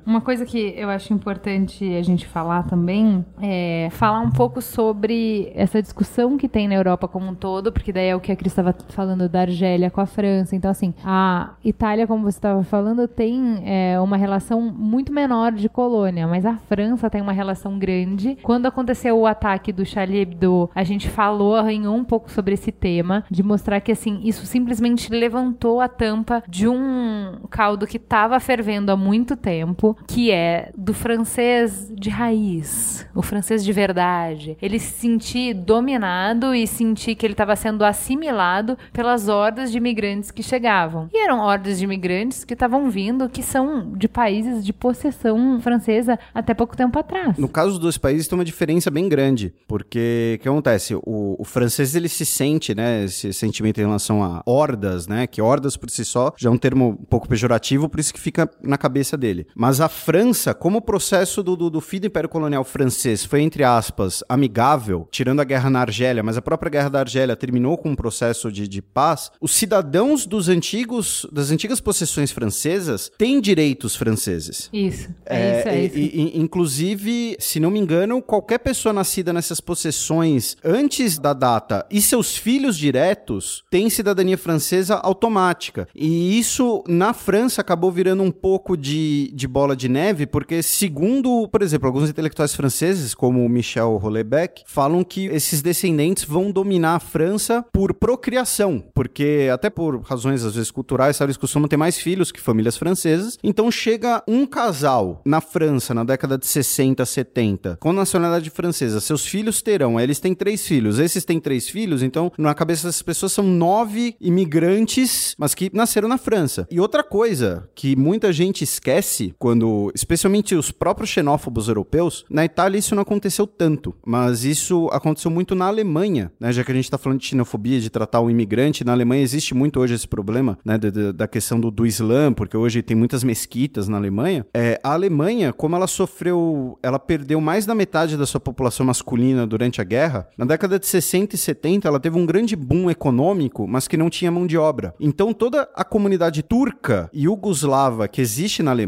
Uma coisa que eu acho importante a gente falar também é falar um pouco sobre essa discussão que tem na Europa como um todo, porque daí é o que a Cris estava falando da Argélia com a França. Então, assim, a Itália, como você estava falando, tem é, uma relação muito menor de colônia, mas a França tem uma relação grande. Quando aconteceu o ataque do Charlie Hebdo, a gente falou, arranhou um pouco sobre esse tema, de mostrar que, assim, isso simplesmente levantou a tampa de um caldo que estava fervendo há muito tempo, que é do francês de raiz, o francês de verdade. Ele se sentir dominado e sentir que ele estava sendo assimilado pelas hordas de imigrantes que chegavam. E eram hordas de imigrantes que estavam vindo, que são de países de possessão francesa até pouco tempo atrás. No caso dos dois países tem uma diferença bem grande, porque o que acontece? O, o francês ele se sente, né, esse sentimento em relação a hordas, né, que hordas por si só já é um termo um pouco pejorativo, por isso que fica na cabeça dele. Mas a França, como o processo do, do, do fim do Império Colonial francês foi, entre aspas, amigável, tirando a guerra na Argélia, mas a própria guerra da Argélia terminou com um processo de, de paz, os cidadãos dos antigos, das antigas possessões francesas têm direitos franceses. Isso, é, isso, é isso. e- e- inclusive, se não me engano, qualquer pessoa nascida nessas possessões antes da data e seus filhos diretos têm cidadania francesa automática. E isso, na França, acabou virando um pouco de, de bola de neve, porque, segundo, por exemplo, alguns intelectuais franceses, como Michel Houellebecq, falam que esses descendentes vão dominar a França por procriação, porque, até por razões, às vezes, culturais, sabe, eles costumam ter mais filhos que famílias francesas. Então, chega um casal na França, na década de 60, 70, com nacionalidade francesa. Seus filhos terão, eles têm três filhos. Esses têm três filhos, então, na cabeça dessas pessoas, são nove imigrantes, mas que nasceram na França. E outra coisa que muita gente esquece, quando, especialmente os próprios xenófobos europeus, na Itália isso não aconteceu tanto, mas isso aconteceu muito na Alemanha, né? Já que a gente tá falando de xenofobia, de tratar o imigrante, na Alemanha existe muito hoje esse problema, né? Da- da questão do, do Islã, porque hoje tem muitas mesquitas na Alemanha. É, a Alemanha, como ela sofreu, ela perdeu mais da metade da sua população masculina durante a guerra, na década de 60 e 70 ela teve um grande boom econômico, mas que não tinha mão de obra. Então toda a comunidade turca e iugoslava que existe na Alemanha,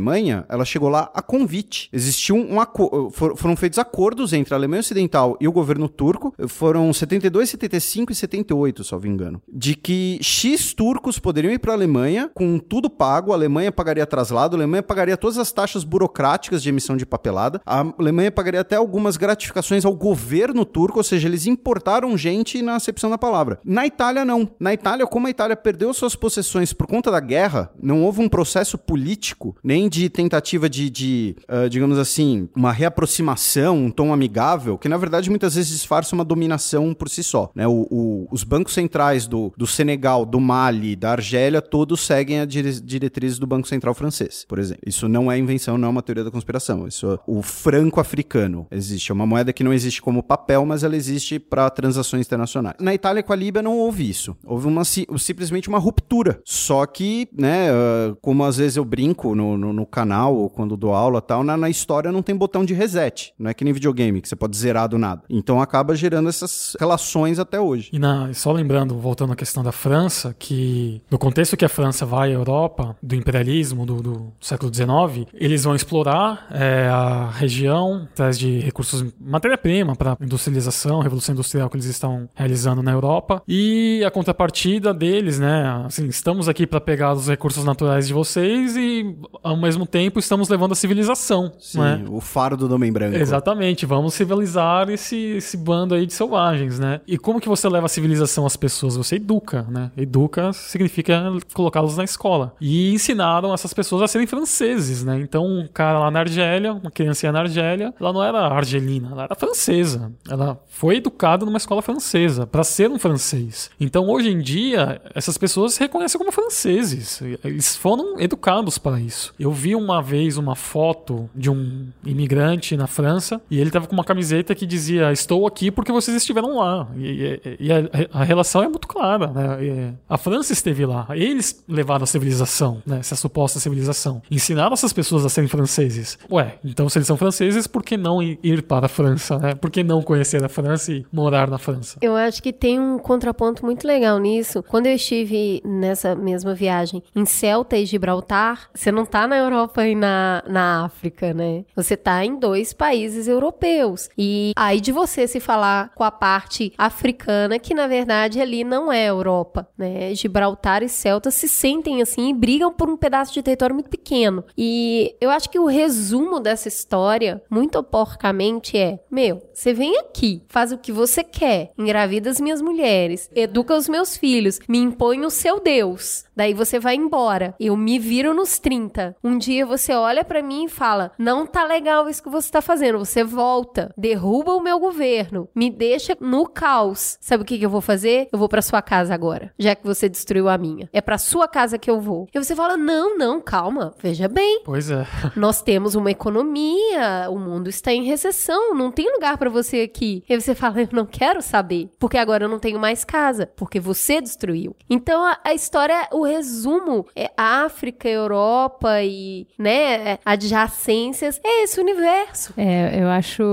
ela chegou lá a convite. Existiu um aco- for- foram feitos acordos entre a Alemanha Ocidental e o governo turco, foram 72, 75 e 78, se não me engano, de que X turcos poderiam ir para a Alemanha com tudo pago, a Alemanha pagaria traslado, a Alemanha pagaria todas as taxas burocráticas de emissão de papelada, a Alemanha pagaria até algumas gratificações ao governo turco, ou seja, eles importaram gente na acepção da palavra. Na Itália, não. Na Itália, como a Itália perdeu suas possessões por conta da guerra, não houve um processo político, nem de tentativa de, de ah, digamos assim, uma reaproximação, um tom amigável, que na verdade muitas vezes disfarça uma dominação por si só. Né? O- o- os bancos centrais do, do Senegal, do Mali, da Argélia, todos seguem a dire- diretrizes do Banco Central francês, por exemplo. Isso não é invenção, não é uma teoria da conspiração. Isso é o franco africano existe. É uma moeda que não existe como papel, mas ela existe para transações internacionais. Na Itália com a Líbia não houve isso. Houve uma, si- simplesmente uma ruptura. Só que, né, ah, como às vezes eu brinco no, no, no canal, ou quando dou aula tal, na, na história não tem botão de reset. Não é que nem videogame, que você pode zerar do nada. Então acaba gerando essas relações até hoje. E na- só lembrando, voltando à questão da França, que no contexto que a França vai à Europa, do imperialismo do, do século XIX, eles vão explorar é, a região atrás de recursos, matéria-prima para industrialização, revolução industrial que eles estão realizando na Europa. E a contrapartida deles, né? Assim, estamos aqui para pegar os recursos naturais de vocês e, mesmo tempo, estamos levando a civilização. Sim, né? o faro do Homem Branco. Exatamente, vamos civilizar esse, esse bando aí de selvagens, né? E como que você leva a civilização às pessoas? Você educa, né? Educa significa colocá-los na escola. E ensinaram essas pessoas a serem franceses, né? Então, um cara lá na Argélia, uma criancinha na Argélia, ela não era argelina, ela era francesa. Ela foi educada numa escola francesa para ser um francês. Então, hoje em dia, essas pessoas se reconhecem como franceses. Eles foram educados para isso. Eu vi uma vez uma foto de um imigrante na França e ele tava com uma camiseta que dizia: Estou aqui porque vocês estiveram lá. E, e- e a, a relação é muito clara. Né? E A França esteve lá. Eles levaram a civilização, né? essa suposta civilização. Ensinaram essas pessoas a serem franceses. Ué, então se eles são franceses, por que não ir para a França? Né? Por que não conhecer a França e morar na França? Eu acho que tem um contraponto muito legal nisso. Quando eu estive nessa mesma viagem em Celta e Gibraltar, você não tá na Europa e na, na África, né? Você tá em dois países europeus. E aí de você se falar com a parte africana, que na verdade ali não é Europa, né? Gibraltar e Celta se sentem assim e brigam por um pedaço de território muito pequeno. E eu acho que o resumo dessa história, muito porcamente, é: meu, você vem aqui, faz o que você quer, engravida as minhas mulheres, educa os meus filhos, me impõe o seu Deus. Daí você vai embora. Eu me viro nos 30. Um dia você olha pra mim e fala: Não tá legal isso que você tá fazendo. Você volta, derruba o meu governo, me deixa no caos. Sabe o que, que eu vou fazer? Eu vou pra sua casa agora, já que você destruiu a minha. É pra sua casa que eu vou. E você fala: Não, não, calma, veja bem. Pois é. Nós temos uma economia, o mundo está em recessão, não tem lugar pra você aqui. E você fala, eu não quero saber, porque agora eu não tenho mais casa, porque você destruiu. Então a, a história, o resumo é África, Europa e, né, adjacências, é esse universo. É, eu acho.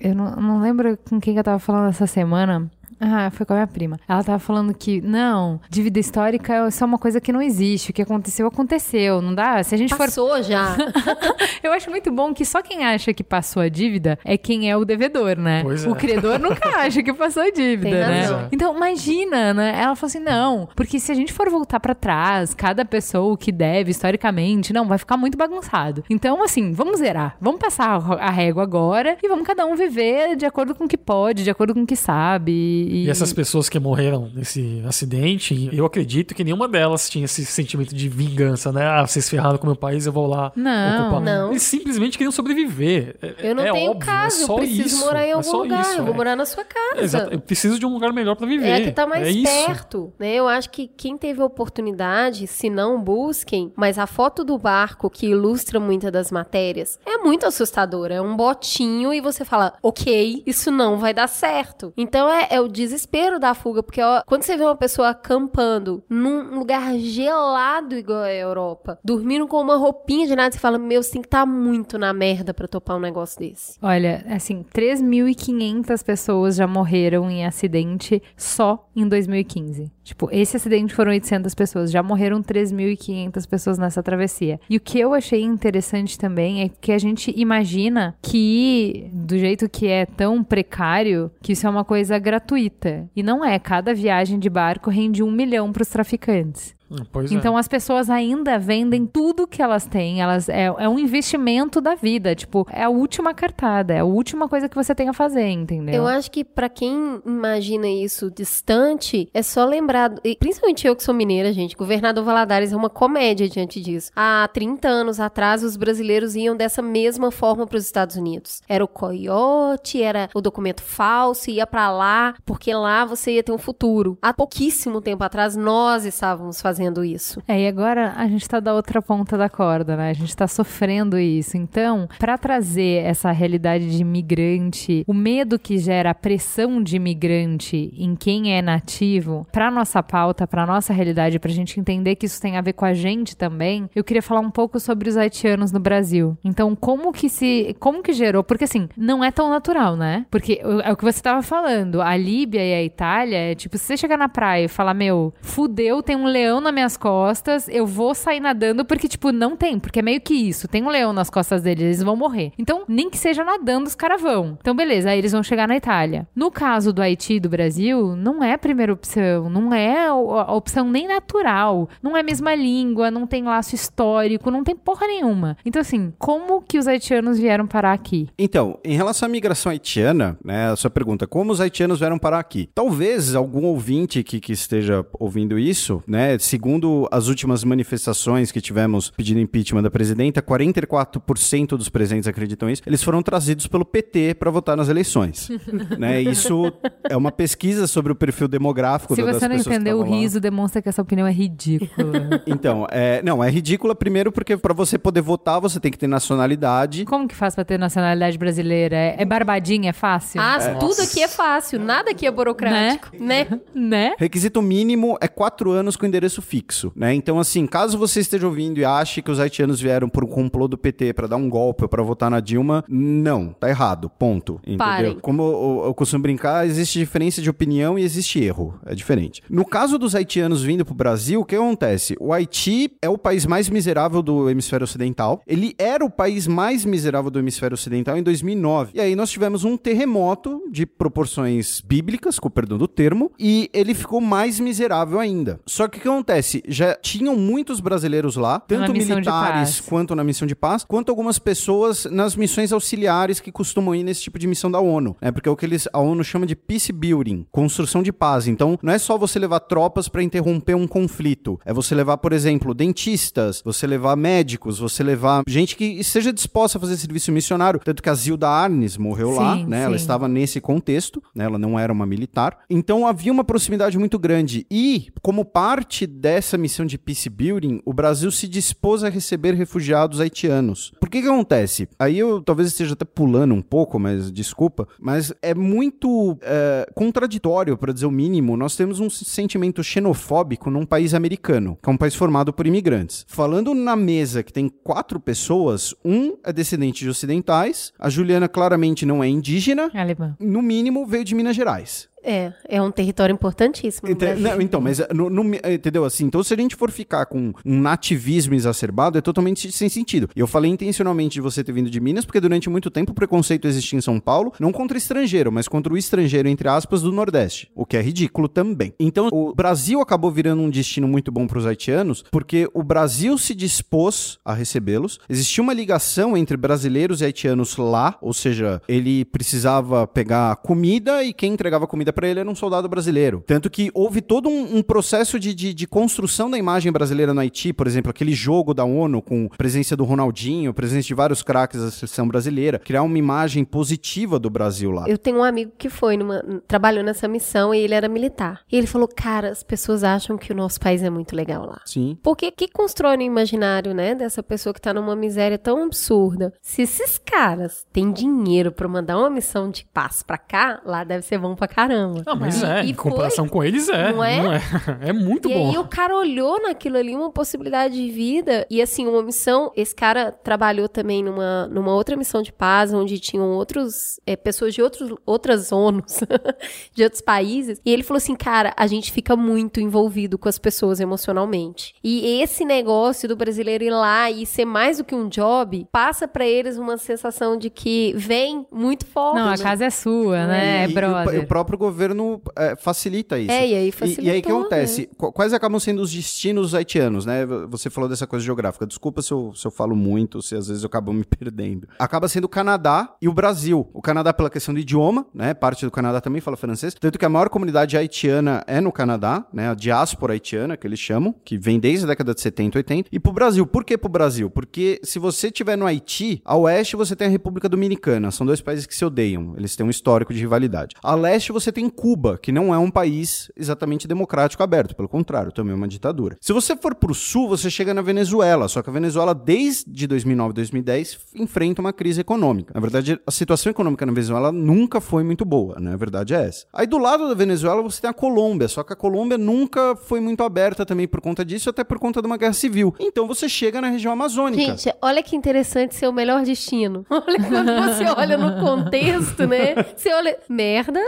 Eu não, não lembro com quem que eu tava falando essa semana. Ah, foi com a minha prima. Ela tava falando que, não, dívida histórica é só uma coisa que não existe. O que aconteceu, aconteceu. Não dá. Se a gente for Passou já. Eu acho muito bom que só quem acha que passou a dívida é quem é o devedor, né? Pois é. O credor nunca acha que passou a dívida, Tem né? razão. Então, imagina, né? Ela falou assim: não, porque se a gente for voltar pra trás, cada pessoa o que deve historicamente, não, vai ficar muito bagunçado. Então, assim, vamos zerar. Vamos passar a a régua agora e vamos cada um viver de acordo com o que pode, de acordo com o que sabe. E, E essas pessoas que morreram nesse acidente, eu acredito que nenhuma delas tinha esse sentimento de vingança, né? Ah, vocês ferraram com o meu país, eu vou lá Não, ocupar. não. Eles simplesmente queriam sobreviver. É- Eu não é tenho óbvio, casa, é só eu preciso isso, morar em é algum só lugar, isso, eu vou é. morar na sua casa. Exato, eu preciso de um lugar melhor pra viver. É que tá mais é perto, né? Eu acho que quem teve a oportunidade, se não busquem, mas a foto do barco que ilustra muitas das matérias é muito assustadora. É um botinho e você fala, ok, isso não vai dar certo. Então é, é o desespero da fuga, porque ó, quando você vê uma pessoa acampando num lugar gelado igual a Europa, dormindo com uma roupinha de nada, você fala, meu, você tem que tá muito na merda pra topar um negócio desse. Olha, assim, 3.500 pessoas já morreram em acidente só em 2015. Tipo, esse acidente foram 800 pessoas, já morreram 3.500 pessoas nessa travessia. E o que eu achei interessante também é que a gente imagina que, do jeito que é tão precário, que isso é uma coisa gratuita. E não é. Cada viagem de barco rende um milhão para os traficantes. Pois então é. as pessoas ainda vendem tudo que elas têm. Elas é, é um investimento da vida. Tipo, é a última cartada, é a última coisa que você tem a fazer, entendeu? Eu acho que pra quem imagina isso distante, é só lembrar, e principalmente eu que sou mineira, gente, governador Valadares é uma comédia diante disso. Há 30 anos atrás, os brasileiros iam dessa mesma forma para os Estados Unidos. Era o coiote, era o documento falso, ia pra lá, porque lá você ia ter um futuro. Há pouquíssimo tempo atrás, nós estávamos fazendo isso. É, e agora a gente tá da outra ponta da corda, né? A gente tá sofrendo isso. Então, para trazer essa realidade de imigrante, o medo que gera a pressão de imigrante em quem é nativo, pra nossa pauta, pra nossa realidade, pra gente entender que isso tem a ver com a gente também, eu queria falar um pouco sobre os haitianos no Brasil. Então, como que se. Como que gerou? Porque assim, não é tão natural, né? Porque é o que você tava falando. A Líbia e a Itália, é tipo, se você chegar na praia e falar, meu, fudeu, tem um leão nas minhas costas, eu vou sair nadando, porque, tipo, não tem, porque é meio que isso. Tem um leão nas costas deles, eles vão morrer. Então, nem que seja nadando, os caras vão. Então, beleza, aí eles vão chegar na Itália. No caso do Haiti e do Brasil, não é a primeira opção, não é a opção nem natural, não é a mesma língua, não tem laço histórico, não tem porra nenhuma. Então, assim, como que os haitianos vieram parar aqui? Então, em relação à migração haitiana, né, a sua pergunta, como os haitianos vieram parar aqui? Talvez algum ouvinte que, que esteja ouvindo isso, né, segundo as últimas manifestações que tivemos pedindo impeachment da presidenta, 44% dos presentes acreditam isso, eles foram trazidos pelo PT para votar nas eleições. né, isso é uma pesquisa sobre o perfil demográfico Se das você não pessoas que entendeu o riso, demonstra que essa opinião é ridícula. Então, é, não, é ridícula primeiro porque para você poder votar, você tem que ter nacionalidade. como que faz pra ter nacionalidade brasileira? É, é barbadinha, é fácil? Ah, tudo aqui é fácil, nada aqui é burocrático, né? Né? Requisito mínimo é quatro anos com endereço fixo, né? Então, assim, caso você esteja ouvindo e ache que os haitianos vieram por um complô do PT para dar um golpe ou para votar na Dilma, não, tá errado, ponto. Entendeu? Parem. Como eu, eu costumo brincar, existe diferença de opinião e existe erro, é diferente. No caso dos haitianos vindo pro Brasil, o que acontece? O Haiti é o país mais miserável do hemisfério ocidental. Ele era o país mais miserável do hemisfério ocidental em 2009. E aí nós tivemos um terremoto de proporções bíblicas, com o perdão do termo, e ele ficou mais miserável ainda. Só que o que acontece? Já tinham muitos brasileiros lá, tanto militares quanto na missão de paz, quanto algumas pessoas nas missões auxiliares que costumam ir nesse tipo de missão da ONU, né? Porque é o que eles a ONU chama de peace building, construção de paz. Então, não é só você levar tropas para interromper um conflito, é você levar, por exemplo, dentistas, você levar médicos, você levar gente que esteja disposta a fazer serviço missionário, tanto que a Zilda Arnes morreu lá, Sim, né? Ela sim. estava nesse contexto, né? Ela não era uma militar. Então havia uma proximidade muito grande e, como parte dessa missão de peace building, o Brasil se dispôs a receber refugiados haitianos. Por que que acontece? Aí eu talvez esteja até pulando um pouco, mas desculpa, mas é muito é, contraditório, para dizer o mínimo. Nós temos um sentimento xenofóbico num país americano, que é um país formado por imigrantes. Falando na mesa que tem quatro pessoas, um é descendente de ocidentais, a Juliana claramente não é indígena, Alemã. no mínimo veio de Minas Gerais. É, é um território importantíssimo. Ente- não, então, mas no- no- entendeu assim? Então, se a gente for ficar com um nativismo exacerbado, é totalmente sem sentido. Eu falei intencionalmente de você ter vindo de Minas, porque durante muito tempo o preconceito existia em São Paulo, não contra estrangeiro, mas contra o estrangeiro, entre aspas, do Nordeste, o que é ridículo também. Então, o Brasil acabou virando um destino muito bom para os haitianos, porque o Brasil se dispôs a recebê-los. Existia uma ligação entre brasileiros e haitianos lá, ou seja, ele precisava pegar comida e quem entregava comida para ele era um soldado brasileiro. Tanto que houve todo um, um processo de, de, de construção da imagem brasileira no Haiti, por exemplo, aquele jogo da ONU com presença do Ronaldinho, presença de vários craques da seleção brasileira, criar uma imagem positiva do Brasil lá. Eu tenho um amigo que foi numa, trabalhou nessa missão e ele era militar. E ele falou: "Cara, as pessoas acham que o nosso país é muito legal lá". Sim. Porque que constrói no imaginário, né, dessa pessoa que tá numa miséria tão absurda? Se esses caras têm dinheiro pra mandar uma missão de paz pra cá, lá deve ser bom pra caramba. Caramba. Ah, mas é, E em foi- comparação com eles é. Não é? Não é? É muito e bom. aí o cara olhou naquilo ali uma possibilidade de vida e assim uma missão. Esse cara trabalhou também numa, numa outra missão de paz onde tinham outros é, pessoas de outros outras ONUs de outros países e ele falou assim, cara, a gente fica muito envolvido com as pessoas emocionalmente e esse negócio do brasileiro ir lá e ser mais do que um job passa pra eles uma sensação de que vem muito forte. Não, a né? casa é sua, né, E- e o- brother? o, próprio governo é, facilita isso. É, e aí E, e aí o que né? acontece? Qu- Quais acabam sendo os destinos haitianos, né? Você falou dessa coisa geográfica. Desculpa se eu, se eu falo muito, se às vezes eu acabo me perdendo. Acaba sendo o Canadá e o Brasil. O Canadá pela questão do idioma, né? Parte do Canadá também fala francês. Tanto que a maior comunidade haitiana é no Canadá, né? A diáspora haitiana, que eles chamam, que vem desde a década de 70, 80. E pro Brasil. Por que pro Brasil? Porque se você estiver no Haiti, a oeste você tem a República Dominicana. São dois países que se odeiam. Eles têm um histórico de rivalidade. A leste você tem Cuba, que não é um país exatamente democrático aberto. Pelo contrário, também é uma ditadura. Se você for pro sul, você chega na Venezuela. Só que a Venezuela, desde 2009, 2010, enfrenta uma crise econômica. Na verdade, a situação econômica na Venezuela nunca foi muito boa, né? A verdade é essa. Aí do lado da Venezuela você tem a Colômbia, só que a Colômbia nunca foi muito aberta também por conta disso, até por conta de uma guerra civil. Então você chega na região amazônica. Gente, olha que interessante ser o melhor destino. Olha quando você olha no contexto, né? Você olha, merda,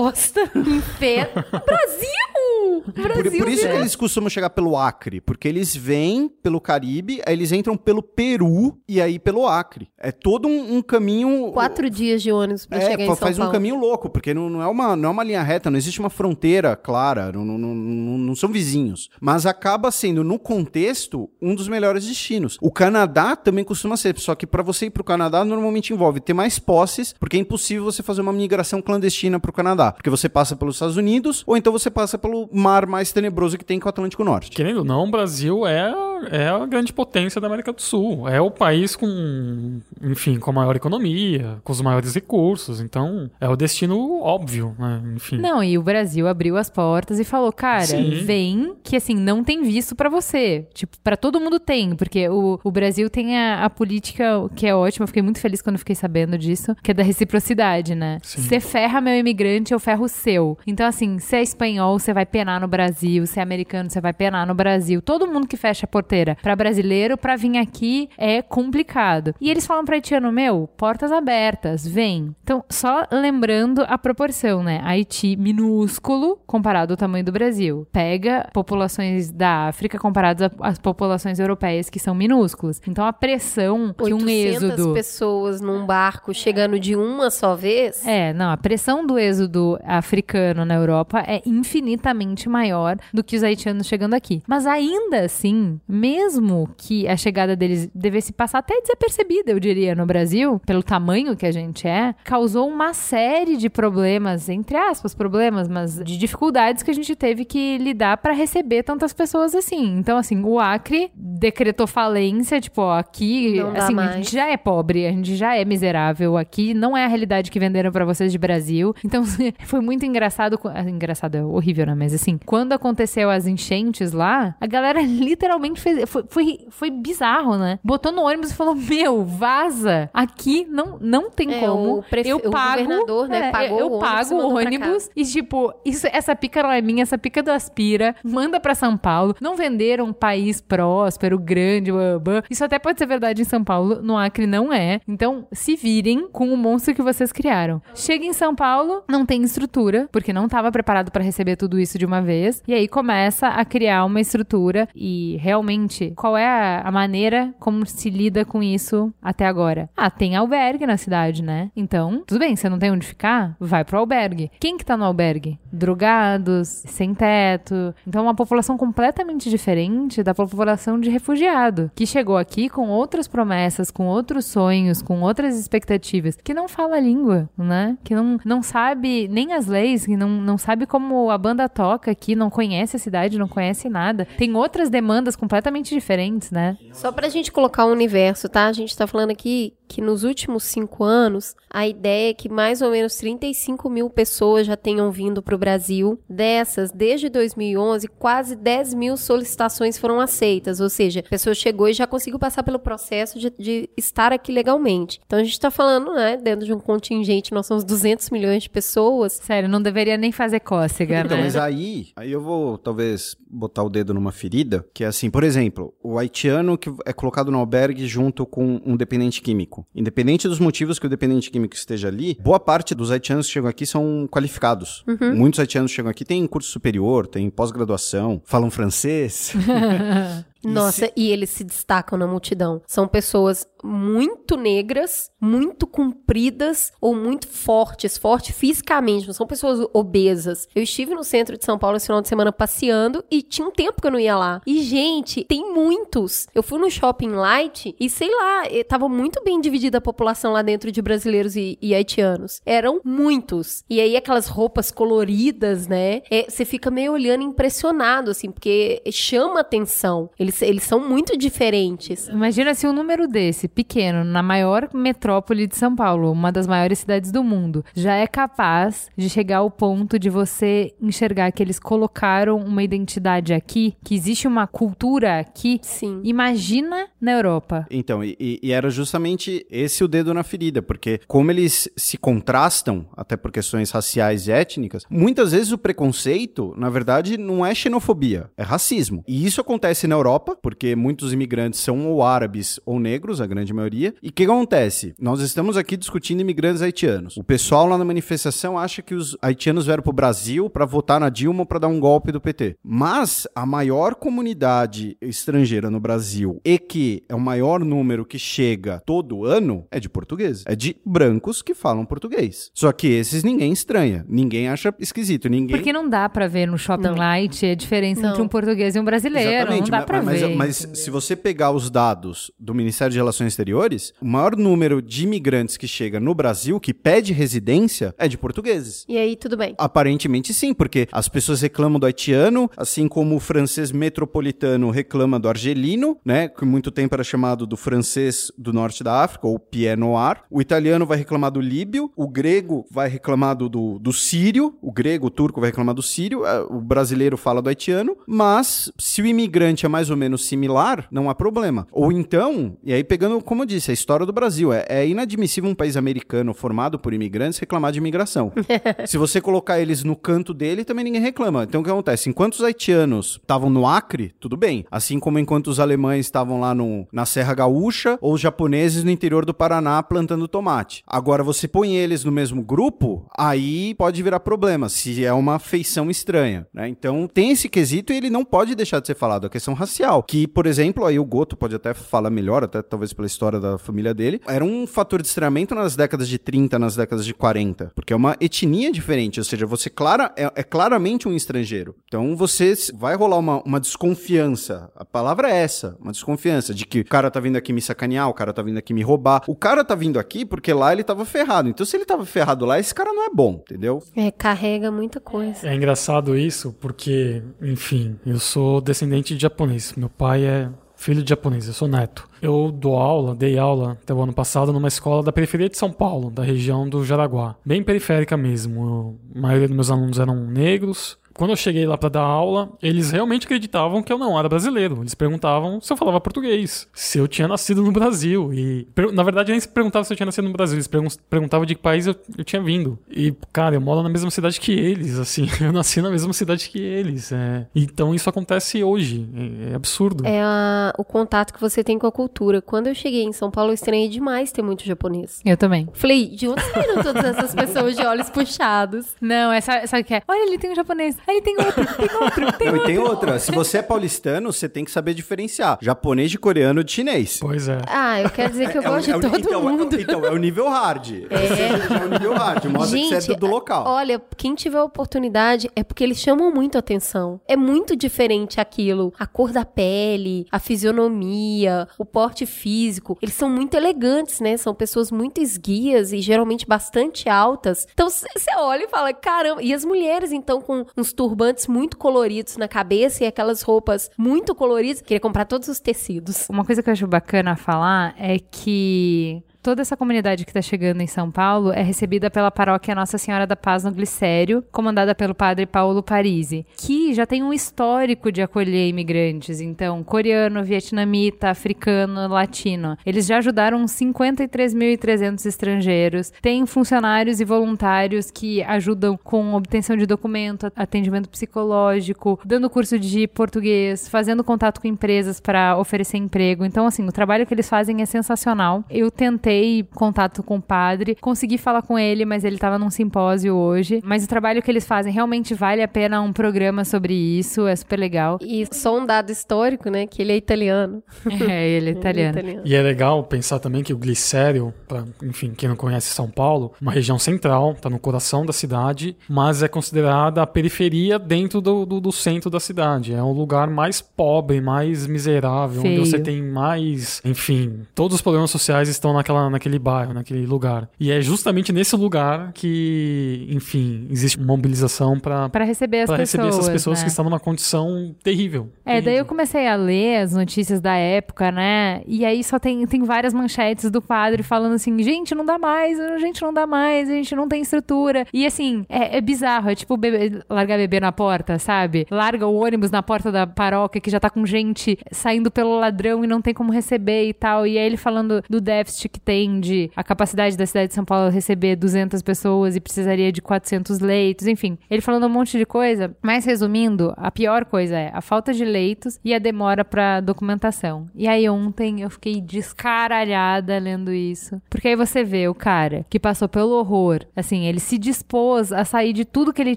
bosta, inferno. Brasil! Por, Brasil! por isso que virou- eles costumam chegar pelo Acre, porque eles vêm pelo Caribe, aí eles entram pelo Peru e aí pelo Acre. É todo um, um caminho. Quatro dias de ônibus pra É, chegar em São faz um Paulo. caminho louco, porque não, não é uma, não é uma linha reta, não existe uma fronteira clara, não, não, não, não- não são vizinhos. Mas acaba sendo, no contexto, um dos melhores destinos. O Canadá também costuma ser, só que para você ir pro Canadá, normalmente envolve ter mais posses, porque é impossível você fazer uma migração clandestina pro Canadá. Porque você passa pelos Estados Unidos, ou então você passa pelo mar mais tenebroso que tem com o Atlântico Norte. Querendo ou não, o Brasil é, é a grande potência da América do Sul. É o país com, enfim, com a maior economia, com os maiores recursos. Então, é o destino óbvio, né? Enfim. Não, e o Brasil abriu as portas e falou, cara, Sim. vem, que assim, não tem visto pra você. Tipo, pra todo mundo tem, porque o, o Brasil tem a, a política que é ótima, eu fiquei muito feliz quando fiquei sabendo disso, que é da reciprocidade, né? Você ferra meu imigrante, eu ferro o seu. Então, assim, se é espanhol, você vai penar no Brasil, se é americano, você vai penar no Brasil. Todo mundo que fecha a porteira pra brasileiro, pra vir aqui, é complicado. E eles falam pra haitiano, meu, portas abertas, vem. Então, só lembrando a proporção, né? Haiti minúsculo comparado ao tamanho do Brasil. Pega populações da África comparadas às populações europeias que são minúsculas. Então, a pressão que um 800 êxodo... pessoas num barco chegando de uma só vez. É, não, a pressão do êxodo africano na Europa é infinitamente maior do que os haitianos chegando aqui. Mas ainda assim, mesmo que a chegada deles devesse passar até desapercebida, eu diria, no Brasil, pelo tamanho que a gente é, causou uma série de problemas, entre aspas, problemas, mas de dificuldades que a gente teve que lidar para receber tantas pessoas assim. Então, assim, o Acre decretou falência, tipo, ó, aqui, Não assim, a gente já é pobre, a gente já é miserável aqui, não é a realidade que venderam pra vocês de Brasil. Então foi muito engraçado, ah, engraçado é horrível, né? Mas assim, quando aconteceu as enchentes lá, a galera literalmente fez, foi, foi, foi bizarro, né? Botou no ônibus e falou: "Meu, vaza. Aqui não não tem É, como. o prefe- eu o pago, governador, né, é, pagou eu o ônibus pago o ônibus e tipo, isso essa pica não é minha, essa pica do Aspira, manda pra São Paulo. Não venderam um país próspero, grande, blá, blá. Isso até pode ser verdade em São Paulo, no Acre não é. Então, se virem com o monstro que vocês criaram. Chega em São Paulo, não tem estrutura, porque não estava preparado para receber tudo isso de uma vez. E aí começa a criar uma estrutura e realmente, qual é a, a maneira como se lida com isso até agora? Ah, tem albergue na cidade, né? Então, tudo bem, você não tem onde ficar? Vai pro albergue. Quem que tá no albergue? Drogados, sem teto. Então, uma população completamente diferente da população de refugiado, que chegou aqui com outras promessas, com outros sonhos, com outras expectativas, que não fala a língua, né? Que não, não sabe nem as leis, que não, não sabe como a banda toca aqui, não conhece a cidade, não conhece nada. Tem outras demandas completamente diferentes, né? Só pra gente colocar o universo, tá? A gente tá falando aqui que nos últimos cinco anos, a ideia é que mais ou menos 35 mil pessoas já tenham vindo para o Brasil. Dessas, desde 2011, quase 10 mil solicitações foram aceitas, ou seja, a pessoa chegou e já conseguiu passar pelo processo de, de estar aqui legalmente. Então a gente está falando, né, dentro de um contingente, nós somos 200 milhões de pessoas. Sério, não deveria nem fazer cócega, Então, né? mas aí, aí eu vou talvez botar o dedo numa ferida, que é assim, por exemplo, o haitiano que é colocado no albergue junto com um dependente químico. Independente dos motivos que o dependente químico esteja ali, boa parte dos haitianos que chegam aqui são qualificados. Muitos haitianos chegam aqui têm curso superior, têm pós-graduação, falam francês. Nossa, e eles se destacam na multidão. São pessoas muito negras, muito compridas ou muito fortes, fortes fisicamente, não são pessoas obesas. Eu estive no centro de São Paulo esse final de semana passeando e tinha um tempo que eu não ia lá. E, gente, tem muitos. Eu fui no Shopping Light e, sei lá, tava muito bem dividida a população lá dentro de brasileiros e, e haitianos. Eram muitos. E aí aquelas roupas coloridas, né? eh, Você fica meio olhando impressionado, assim, porque chama atenção. Eles, eles são muito diferentes. Imagina se um número desse, pequeno, na maior metrópole de São Paulo, uma das maiores cidades do mundo, já é capaz de chegar ao ponto de você enxergar que eles colocaram uma identidade aqui, que existe uma cultura aqui. Sim. Imagina na Europa. Então, e, e- e era justamente esse o dedo na ferida, porque como eles se contrastam, até por questões raciais e étnicas, muitas vezes o preconceito, na verdade, não é xenofobia, é racismo. E isso acontece na Europa, porque muitos imigrantes são ou árabes ou negros, a grande maioria. E o que acontece? Nós estamos aqui discutindo imigrantes haitianos. O pessoal lá na manifestação acha que os haitianos vieram pro Brasil para votar na Dilma para dar um golpe do PT. Mas a maior comunidade estrangeira no Brasil e que é o maior número que chega todo ano é de portugueses. É de brancos que falam português. Só que esses ninguém estranha, ninguém acha esquisito, ninguém Porque não dá pra ver no Shopping Não. Light a diferença Não. entre um português e um brasileiro. Não dá ma- pra mas, mas se você pegar os dados do Ministério de Relações Exteriores, o maior número de imigrantes que chega no Brasil, que pede residência, é de portugueses. E aí, tudo bem. Aparentemente sim, porque as pessoas reclamam do haitiano, assim como o francês metropolitano reclama do argelino, né, que muito tempo era chamado do francês do norte da África, ou pied noir. O italiano vai reclamar do líbio, o grego vai reclamar do, do, do sírio, o grego, o turco vai reclamar do sírio, eh, o brasileiro fala do haitiano, mas se o imigrante é mais ou menos similar, não há problema. Ou então, e aí pegando, como eu disse, a história do Brasil, é, é inadmissível um país americano formado por imigrantes reclamar de imigração. Se você colocar eles no canto dele, também ninguém reclama. Então o que acontece? Enquanto os haitianos estavam no Acre, tudo bem. Assim como enquanto os alemães estavam lá no, na Serra Gaúcha, ou os japoneses no interior do Paraná plantando tomate. Agora você põe eles no mesmo grupo, aí pode virar problema, se é uma feição estranha. né? Então tem esse quesito e ele não pode deixar de ser falado, a questão racial. Que, por exemplo, aí o Goto pode até falar melhor, até talvez pela história da família dele, era um fator de estranhamento nas décadas de 30, nas décadas de 40. Porque é uma etnia diferente, ou seja, você clara, é, é claramente um estrangeiro. Então você vai rolar uma, uma desconfiança. A palavra é essa, uma desconfiança de que o cara tá vindo aqui me sacanear, o cara tá vindo aqui me roubar. O cara tá vindo aqui porque lá ele tava ferrado. Então se ele tava ferrado lá, esse cara não é bom, entendeu? É, carrega muita coisa. É engraçado isso porque, enfim, eu sou descendente de japonês. Meu pai é filho de japonês, eu sou neto. Eu dou aula, dei aula até o ano passado numa escola da periferia de São Paulo, da região do Jaraguá. Bem periférica mesmo. Eu- a maioria dos meus alunos eram negros. Quando eu cheguei lá pra dar aula, eles realmente acreditavam que eu não era brasileiro. Eles perguntavam se eu falava português, se eu tinha nascido no Brasil. E, na verdade, nem se perguntavam se eu tinha nascido no Brasil, eles pergun- perguntavam de que país eu, eu tinha vindo. E, cara, eu moro na mesma cidade que eles, assim. Eu nasci na mesma cidade que eles. é. Então isso acontece hoje. É, é absurdo. É a- o contato que você tem com a cultura. Quando eu cheguei em São Paulo, eu estranhei demais ter muito japonês. Eu também. Falei, de onde saíram todas essas pessoas de olhos puxados? Não, é, sabe, sabe o que é? Olha, ele tem um japonês. Aí ele tem outro, tem outro, tem Não, e outro. tem outra. Se você é paulistano, você tem que saber diferenciar japonês de coreano de chinês. Pois é. Ah, eu quero dizer que eu É gosto é de todo então, é o- mundo. então, é o nível hard. É. é o nível hard. Mostra que você é do, do local. Olha, quem tiver a oportunidade é porque eles chamam muito atenção. É muito diferente aquilo. A cor da pele, a fisionomia, o porte físico. Eles são muito elegantes, né? São pessoas muito esguias e geralmente bastante altas. Então você olha e fala, caramba. E as mulheres, então, com uns turbantes muito coloridos na cabeça e aquelas roupas muito coloridas. Queria comprar todos os tecidos. Uma coisa que eu acho bacana falar é que Toda essa comunidade que está chegando em São Paulo é recebida pela paróquia Nossa Senhora da Paz no Glicério, comandada pelo padre Paulo Parisi, que já tem um histórico de acolher imigrantes. Então, coreano, vietnamita, africano, latino. Eles já ajudaram 53.300 estrangeiros. Tem funcionários e voluntários que ajudam com obtenção de documento, atendimento psicológico, dando curso de português, fazendo contato com empresas para oferecer emprego. Então, assim, o trabalho que eles fazem é sensacional. Eu tentei contato com o padre, consegui falar com ele, mas ele estava num simpósio hoje. Mas o trabalho que eles fazem realmente vale a pena um programa sobre isso, é super legal. E só um dado histórico, né? Que ele é italiano. É, ele é italiano. Ele é italiano. E é legal pensar também que o Glicério, pra, enfim, quem não conhece São Paulo, uma região central, tá no coração da cidade, mas é considerada a periferia dentro do, do, do centro da cidade. É um lugar mais pobre, mais miserável, Feio. onde você tem mais, enfim, todos os problemas sociais estão naquela, naquele bairro, naquele lugar. E é justamente nesse lugar que, enfim, existe uma mobilização para Para receber as para pessoas. receber essas pessoas né? que estão numa condição terrível. É, daí eu terrível. comecei a ler as notícias da época, né? E aí só tem, tem várias manchetes do padre falando assim: gente, não dá mais, gente, não dá mais, a gente não tem estrutura. E assim, é, é bizarro, é tipo bebê- largar bebê na porta, sabe? Larga o ônibus na porta da paróquia que já tá com gente saindo pelo ladrão e não tem como receber e tal. E aí ele falando do déficit que tem de a capacidade da cidade de São Paulo receber 200 pessoas e precisaria de 400 leitos, enfim. Ele falando um monte de coisa, mas resumindo, a pior coisa é a falta de leitos e a demora pra documentação. E aí ontem eu fiquei descaralhada lendo isso, porque aí você vê o cara que passou pelo horror, assim, ele se dispôs a sair de tudo que ele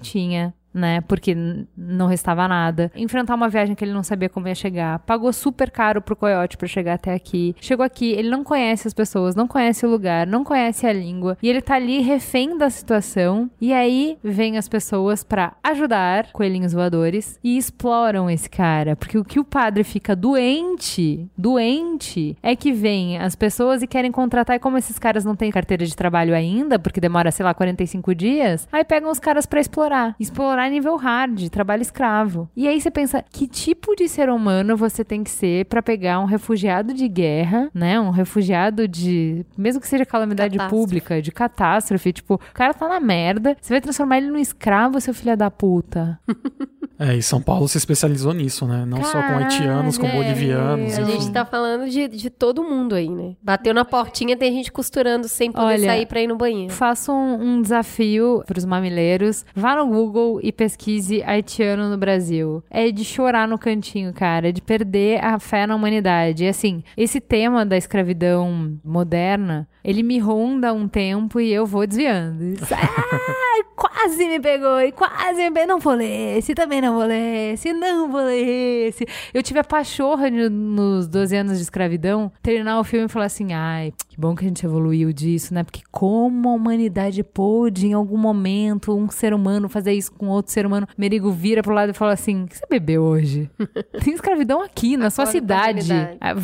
tinha né? Porque não restava nada. Enfrentar uma viagem que ele não sabia como ia chegar. Pagou super caro pro coiote pra chegar até aqui. Chegou aqui, ele não conhece as pessoas, não conhece o lugar, não conhece a língua. E ele tá ali refém da situação. E aí vem as pessoas pra ajudar coelhinhos voadores e exploram esse cara. Porque o que o padre fica doente, doente, é que vem as pessoas e querem contratar. E como esses caras não têm carteira de trabalho ainda, porque demora, sei lá, 45 dias, aí pegam os caras pra explorar. Explorar nível hard, trabalho escravo. E aí você pensa, que tipo de ser humano você tem que ser pra pegar um refugiado de guerra, né? Um refugiado de. Mesmo que seja calamidade Catástrofe. pública, de catástrofe. Tipo, o cara tá na merda. Você vai transformar ele num escravo, seu filho da puta. É, e São Paulo se especializou nisso, né? Não só com haitianos, com Caralho, bolivianos. é. A enfim. gente tá falando de, de todo mundo aí, né? Bateu na portinha, tem gente costurando sem poder Olha, sair pra ir no banheiro. Faço um, um desafio pros mamileiros. Vá no Google e pesquise haitiano no Brasil. É de chorar no cantinho, cara. É de perder a fé na humanidade. E assim, esse tema da escravidão moderna, ele me ronda um tempo e eu vou desviando. Isso- Ah, quase me pegou e quase me pegou. Não vou ler esse, também não vou ler esse, não vou ler esse. Eu tive a pachorra de- nos 12 anos de escravidão terminar o filme e falar assim: ai, que bom que a gente evoluiu disso, né? Porque como a humanidade pôde, em algum momento, um ser humano fazer isso com outro ser humano. Merigo vira pro lado e fala assim: o que você bebeu hoje? Tem escravidão aqui, na sua Acorda pra cidade. Ah,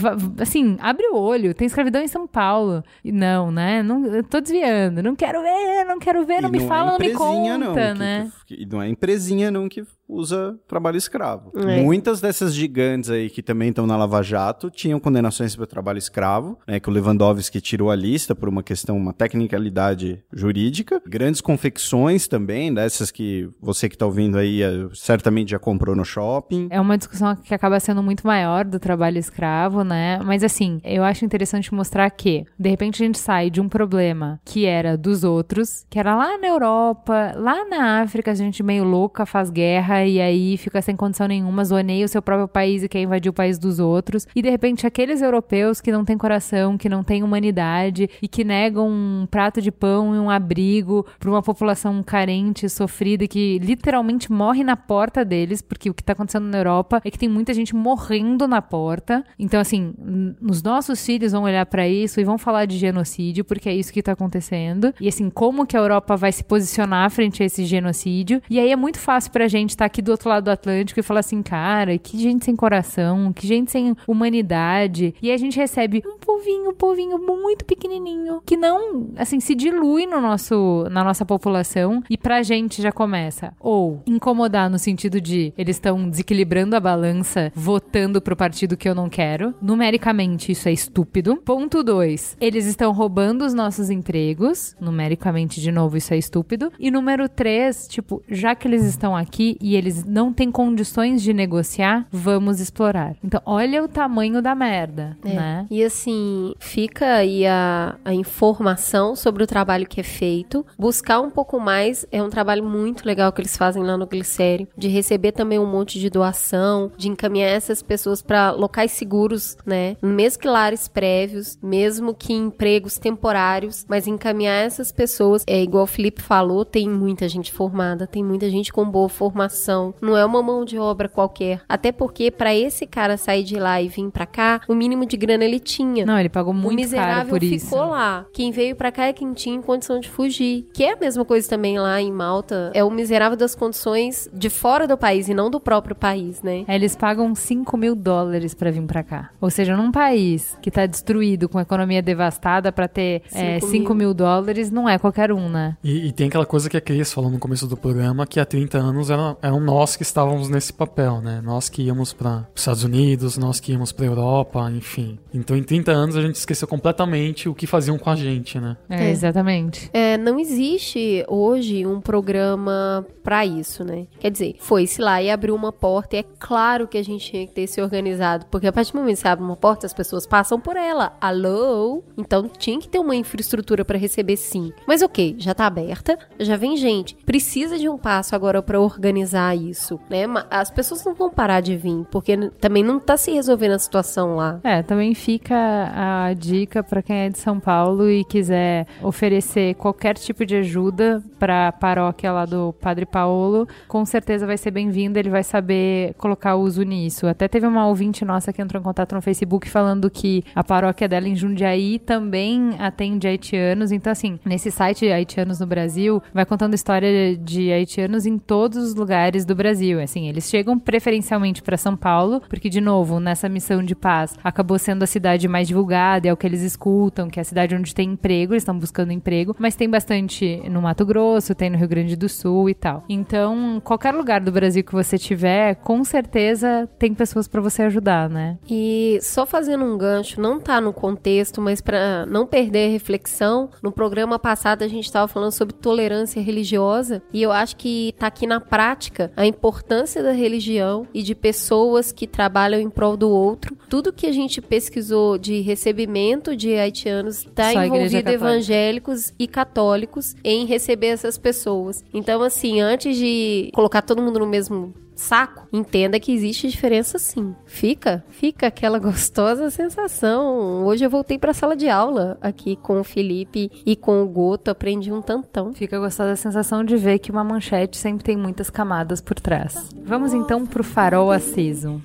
Assim, abre o olho. Tem escravidão em São Paulo. E não, né? Não, eu tô desviando. Não quero ver, não quero ver, não E me fala, é não me conta, não, né? Que- não é empresinha, não, que usa trabalho escravo. É. Muitas dessas gigantes aí que também estão na Lava Jato tinham condenações por trabalho escravo, né? Que o Lewandowski tirou a lista por uma questão, uma tecnicalidade jurídica. Grandes confecções também, dessas que você que tá ouvindo aí eh, certamente já comprou no shopping. É uma discussão que acaba sendo muito maior do trabalho escravo, né? Mas assim, eu acho interessante mostrar que, de repente, a gente sai de um problema que era dos outros, que era lá na Europa, lá na África, gente meio louca faz guerra e aí fica sem condição nenhuma, zoneia o seu próprio país e quer invadir o país dos outros. E de repente, aqueles europeus que não têm coração, que não têm humanidade e que negam um prato de pão e um abrigo para uma população carente, sofrida, que literalmente morre na porta deles, porque o que tá acontecendo na Europa é que tem muita gente morrendo na porta. Então, assim, os nossos filhos vão olhar para isso e vão falar de genocídio, porque é isso que tá acontecendo. E assim, como que a Europa vai se posicionar frente a esse genocídio? Vídeo. E aí é muito fácil pra gente estar aqui do outro lado do Atlântico e falar assim, cara, que gente sem coração, que gente sem humanidade. E a gente recebe um povinho, um povinho muito pequenininho, que não, assim, se dilui no nosso, na nossa população. E pra gente já começa, ou incomodar no sentido de eles estão desequilibrando a balança, votando pro partido que eu não quero. Numericamente, isso é estúpido. Ponto 2. Eles estão roubando os nossos empregos. Numericamente, de novo, isso é estúpido. E número 3, tipo, já que eles estão aqui e eles não têm condições de negociar, vamos explorar. Então, olha o tamanho da merda, É. né? E assim, fica aí a, a informação sobre o trabalho que é feito. Buscar um pouco mais é um trabalho muito legal que eles fazem lá no Glicério. De receber também um monte de doação, de encaminhar essas pessoas para locais seguros, né? Mesmo que lares prévios, mesmo que empregos temporários, mas encaminhar essas pessoas, é igual o Felipe falou, tem muita gente formada, tem muita gente com boa formação. Não é uma mão de obra qualquer. Até porque para esse cara sair de lá e vir para cá, o mínimo de grana ele tinha. Não, ele pagou O muito caro miserável por ficou isso. lá. Quem veio pra cá é quem tinha condição de fugir. Que é a mesma coisa também lá em Malta. É o miserável das condições de fora do país e não do próprio país, né? É, Eles pagam 5 mil dólares pra vir pra cá. Ou seja, num país que tá destruído, com a economia devastada, pra ter Cinco 5 mil. mil dólares, não é qualquer um, né? E, e tem aquela coisa que a Cris falou no começo do programa, que há 30 anos eram, eram nós que estávamos nesse papel, né? Nós que íamos para os Estados Unidos, nós que íamos para Europa, enfim. Então em 30 anos a gente esqueceu completamente o que faziam com a gente, né? É, É. exatamente. É, não existe hoje um programa pra isso, né? Quer dizer, foi-se lá e abriu uma porta e é claro que a gente tinha que ter se organizado, porque a partir do momento que você abre uma porta, as pessoas passam por ela. Alô? Então tinha que ter uma infraestrutura pra receber sim. Mas ok, já tá aberta, já vem gente. Precisa de um passo agora pra organizar isso, né? As pessoas não vão parar de vir, porque também não tá se resolvendo a situação lá. É, também fica a dica pra quem é de São Paulo e quiser oferecer qualquer tipo de ajuda pra paróquia lá do Padre Paulo, com certeza vai ser bem-vindo, ele vai saber colocar uso nisso. Até teve uma ouvinte nossa que entrou em contato no Facebook falando que a paróquia dela em Jundiaí também atende haitianos, então assim, nesse site Haitianos no Brasil, vai contando história de haitianos em todos os lugares do Brasil. Assim, eles chegam preferencialmente para São Paulo, porque de novo, nessa missão de paz, acabou sendo a cidade mais divulgada, é o que eles escutam, que é a cidade onde tem emprego, eles estão buscando emprego, mas tem bastante no Mato Grosso, tem no Rio Grande do Sul e tal. Então, qualquer lugar do Brasil que você tiver, com certeza tem pessoas para você ajudar, né? E só fazendo um gancho, não tá no contexto, mas para não perder a reflexão, no programa passado a gente estava falando sobre tolerância religiosa e eu acho que tá aqui na prática a importância da religião e de pessoas que trabalham em prol do outro. Tudo que a gente pesquisou de recebimento de haitianos está envolvido evangélicos e católicos em receber essas pessoas. Então, assim, antes de colocar todo mundo no mesmo saco, entenda que existe diferença sim. Fica, fica aquela gostosa sensação. Hoje eu voltei pra sala de aula aqui com o Felipe e com o Goto, aprendi um tantão. Fica gostosa a sensação de ver que uma manchete sempre tem muitas camadas por trás. Vamos então pro farol aceso.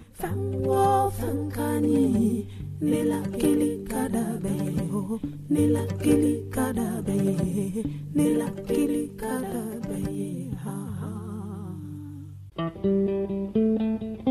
Nila kili Nila kili Nila kili Thank you.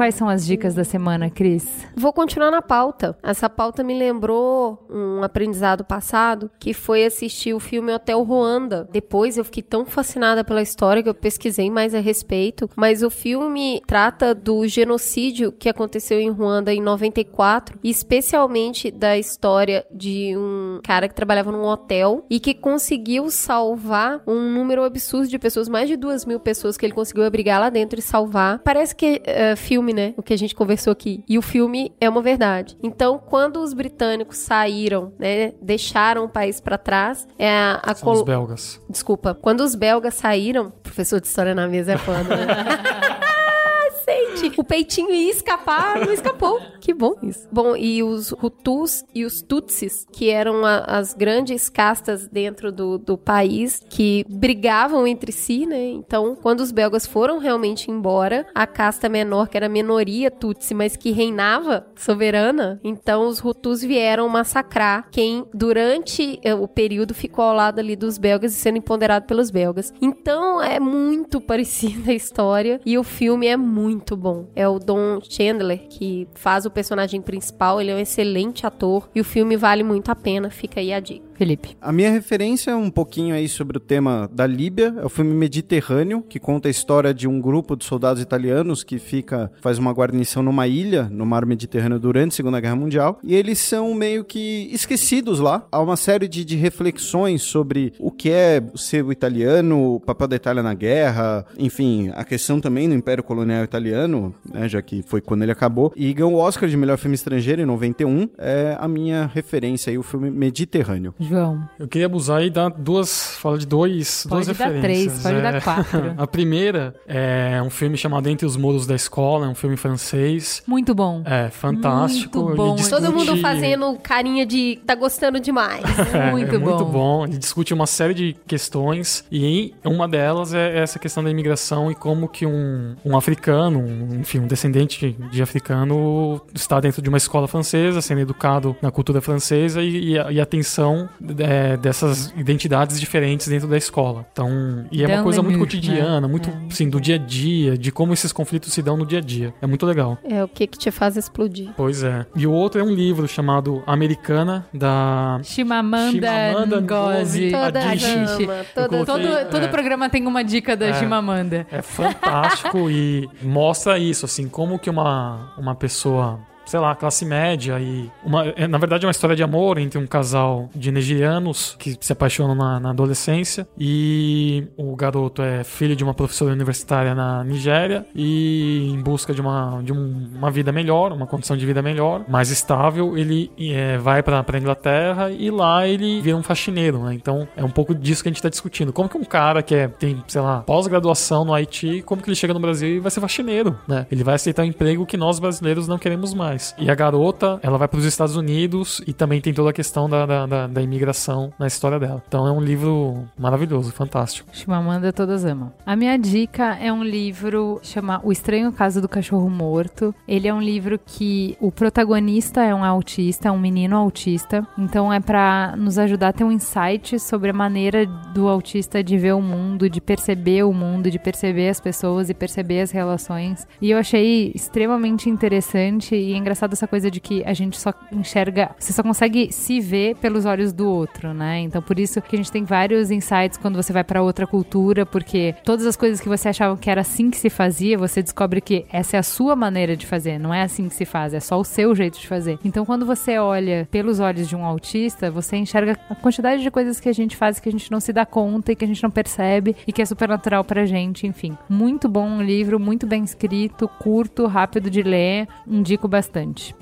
Quais são as dicas da semana, Cris? Vou continuar na pauta. Essa pauta me lembrou um aprendizado passado, que foi assistir o filme Hotel Ruanda. Depois eu fiquei tão fascinada pela história que eu pesquisei mais a respeito. Mas o filme trata do genocídio que aconteceu em Ruanda em 94, e especialmente da história de um cara que trabalhava num hotel e que conseguiu salvar um número absurdo de pessoas, mais de duas mil pessoas que ele conseguiu abrigar lá dentro e salvar. Parece que é filme, né? O que a gente conversou aqui. E o filme é uma verdade. Então, quando os britânicos saíram, né, deixaram o país pra trás, é a, a São os belgas. Desculpa. Quando os belgas saíram, professor de história na mesa é foda, né? Sei O peitinho ia escapar, não escapou. Que bom isso. Bom, e os Hutus e os Tutsis, que eram a- as grandes castas dentro do, do país, que brigavam entre si, né? Então, quando os belgas foram realmente embora, a casta menor, que era a minoria Tutsi, mas que reinava soberana, então os Hutus vieram massacrar quem, durante eh, o período, ficou ao lado ali dos belgas e sendo empoderado pelos belgas. Então, é muito parecida a história e o filme é muito bom. É o Don Chandler que faz o personagem principal, ele é um excelente ator e o filme vale muito a pena, fica aí a dica. Felipe. A minha referência é um pouquinho aí sobre o tema da Líbia, é o filme Mediterrâneo, que conta a história de um grupo de soldados italianos que fica, faz uma guarnição numa ilha no mar Mediterrâneo durante a Segunda Guerra Mundial, e eles são meio que esquecidos lá. Há uma série de, de reflexões sobre o que é ser o italiano, o papel da Itália na guerra, enfim, a questão também do Império Colonial Italiano, né, já que foi quando ele acabou, e ganhou o Oscar de melhor filme estrangeiro em 91, é a minha referência aí, o filme Mediterrâneo. João. Eu queria abusar e dar duas. Fala de dois, Pode duas dar referências. três, pode É, dar quatro. A primeira é um filme chamado Entre os Muros da Escola, é um filme francês. Muito bom. É fantástico. Muito bom. Ele Todo mundo discute- fazendo carinha de tá gostando demais. É, Muito é muito bom. bom. Ele discute uma série de questões e uma delas é essa questão da imigração e como que um, um africano, um, enfim, um descendente de africano está dentro de uma escola francesa, sendo educado na cultura francesa e, e a, e a tensão é, dessas identidades diferentes dentro da escola. Então, e é Dan uma coisa muito cotidiana, né? muito, É. assim, do dia a dia, de como esses conflitos se dão no dia a dia. É muito legal. É o que que te faz explodir. Pois é. E o outro é um livro chamado Americana, da Chimamanda, Chimamanda Ngozi Adichie. Todo, todo É. programa tem uma dica da É. Chimamanda. É fantástico e mostra isso, assim, como que uma, uma pessoa, sei lá, classe média e uma, é, na verdade é uma história de amor entre um casal de nigerianos que se apaixonam na, na adolescência e o garoto é filho de uma professora universitária na Nigéria e em busca de uma, de um- uma vida melhor, uma condição de vida melhor, mais estável, ele é, vai pra, pra Inglaterra e lá ele vira um faxineiro, né? Então é um pouco disso que a gente tá discutindo. Como que um cara que é, tem, sei lá, pós-graduação no Haiti, como que ele chega no Brasil e vai ser faxineiro, né? Ele vai aceitar um emprego que nós brasileiros não queremos mais. E a garota, ela vai pros Estados Unidos e também tem toda a questão da, da, da- da imigração na história dela. Então é um livro maravilhoso, fantástico. Chimamanda todas amam. A minha dica é um livro chamado O Estranho Caso do Cachorro Morto. Ele é um livro que o protagonista é um autista, é um menino autista. Então é pra nos ajudar a ter um insight sobre a maneira do autista de ver o mundo, de perceber o mundo, de perceber as pessoas e perceber as relações. E eu achei extremamente interessante e engraçado essa coisa de que a gente só enxerga, você só consegue se ver pelos olhos do outro, né? Então por isso que a gente tem vários insights quando você vai pra outra cultura, porque todas as coisas que você achava que era assim que se fazia, você descobre que essa é a sua maneira de fazer, não é assim que se faz, é só o seu jeito de fazer. Então quando você olha pelos olhos de um autista, você enxerga a quantidade de coisas que a gente faz que a gente não se dá conta e que a gente não percebe e que é super natural pra gente, enfim. Muito bom livro, muito bem escrito, curto, rápido de ler, indico bastante.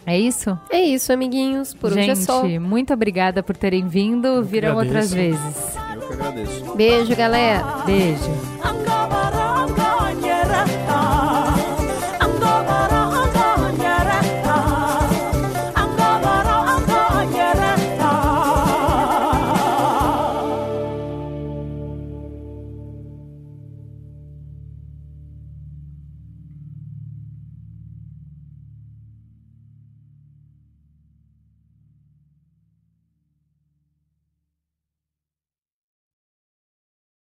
É isso? É isso, amiguinhos. Por hoje é gente, só. muito obrigada por terem vindo. Virão agradeço. outras vezes. Eu que agradeço. Beijo, galera. Beijo.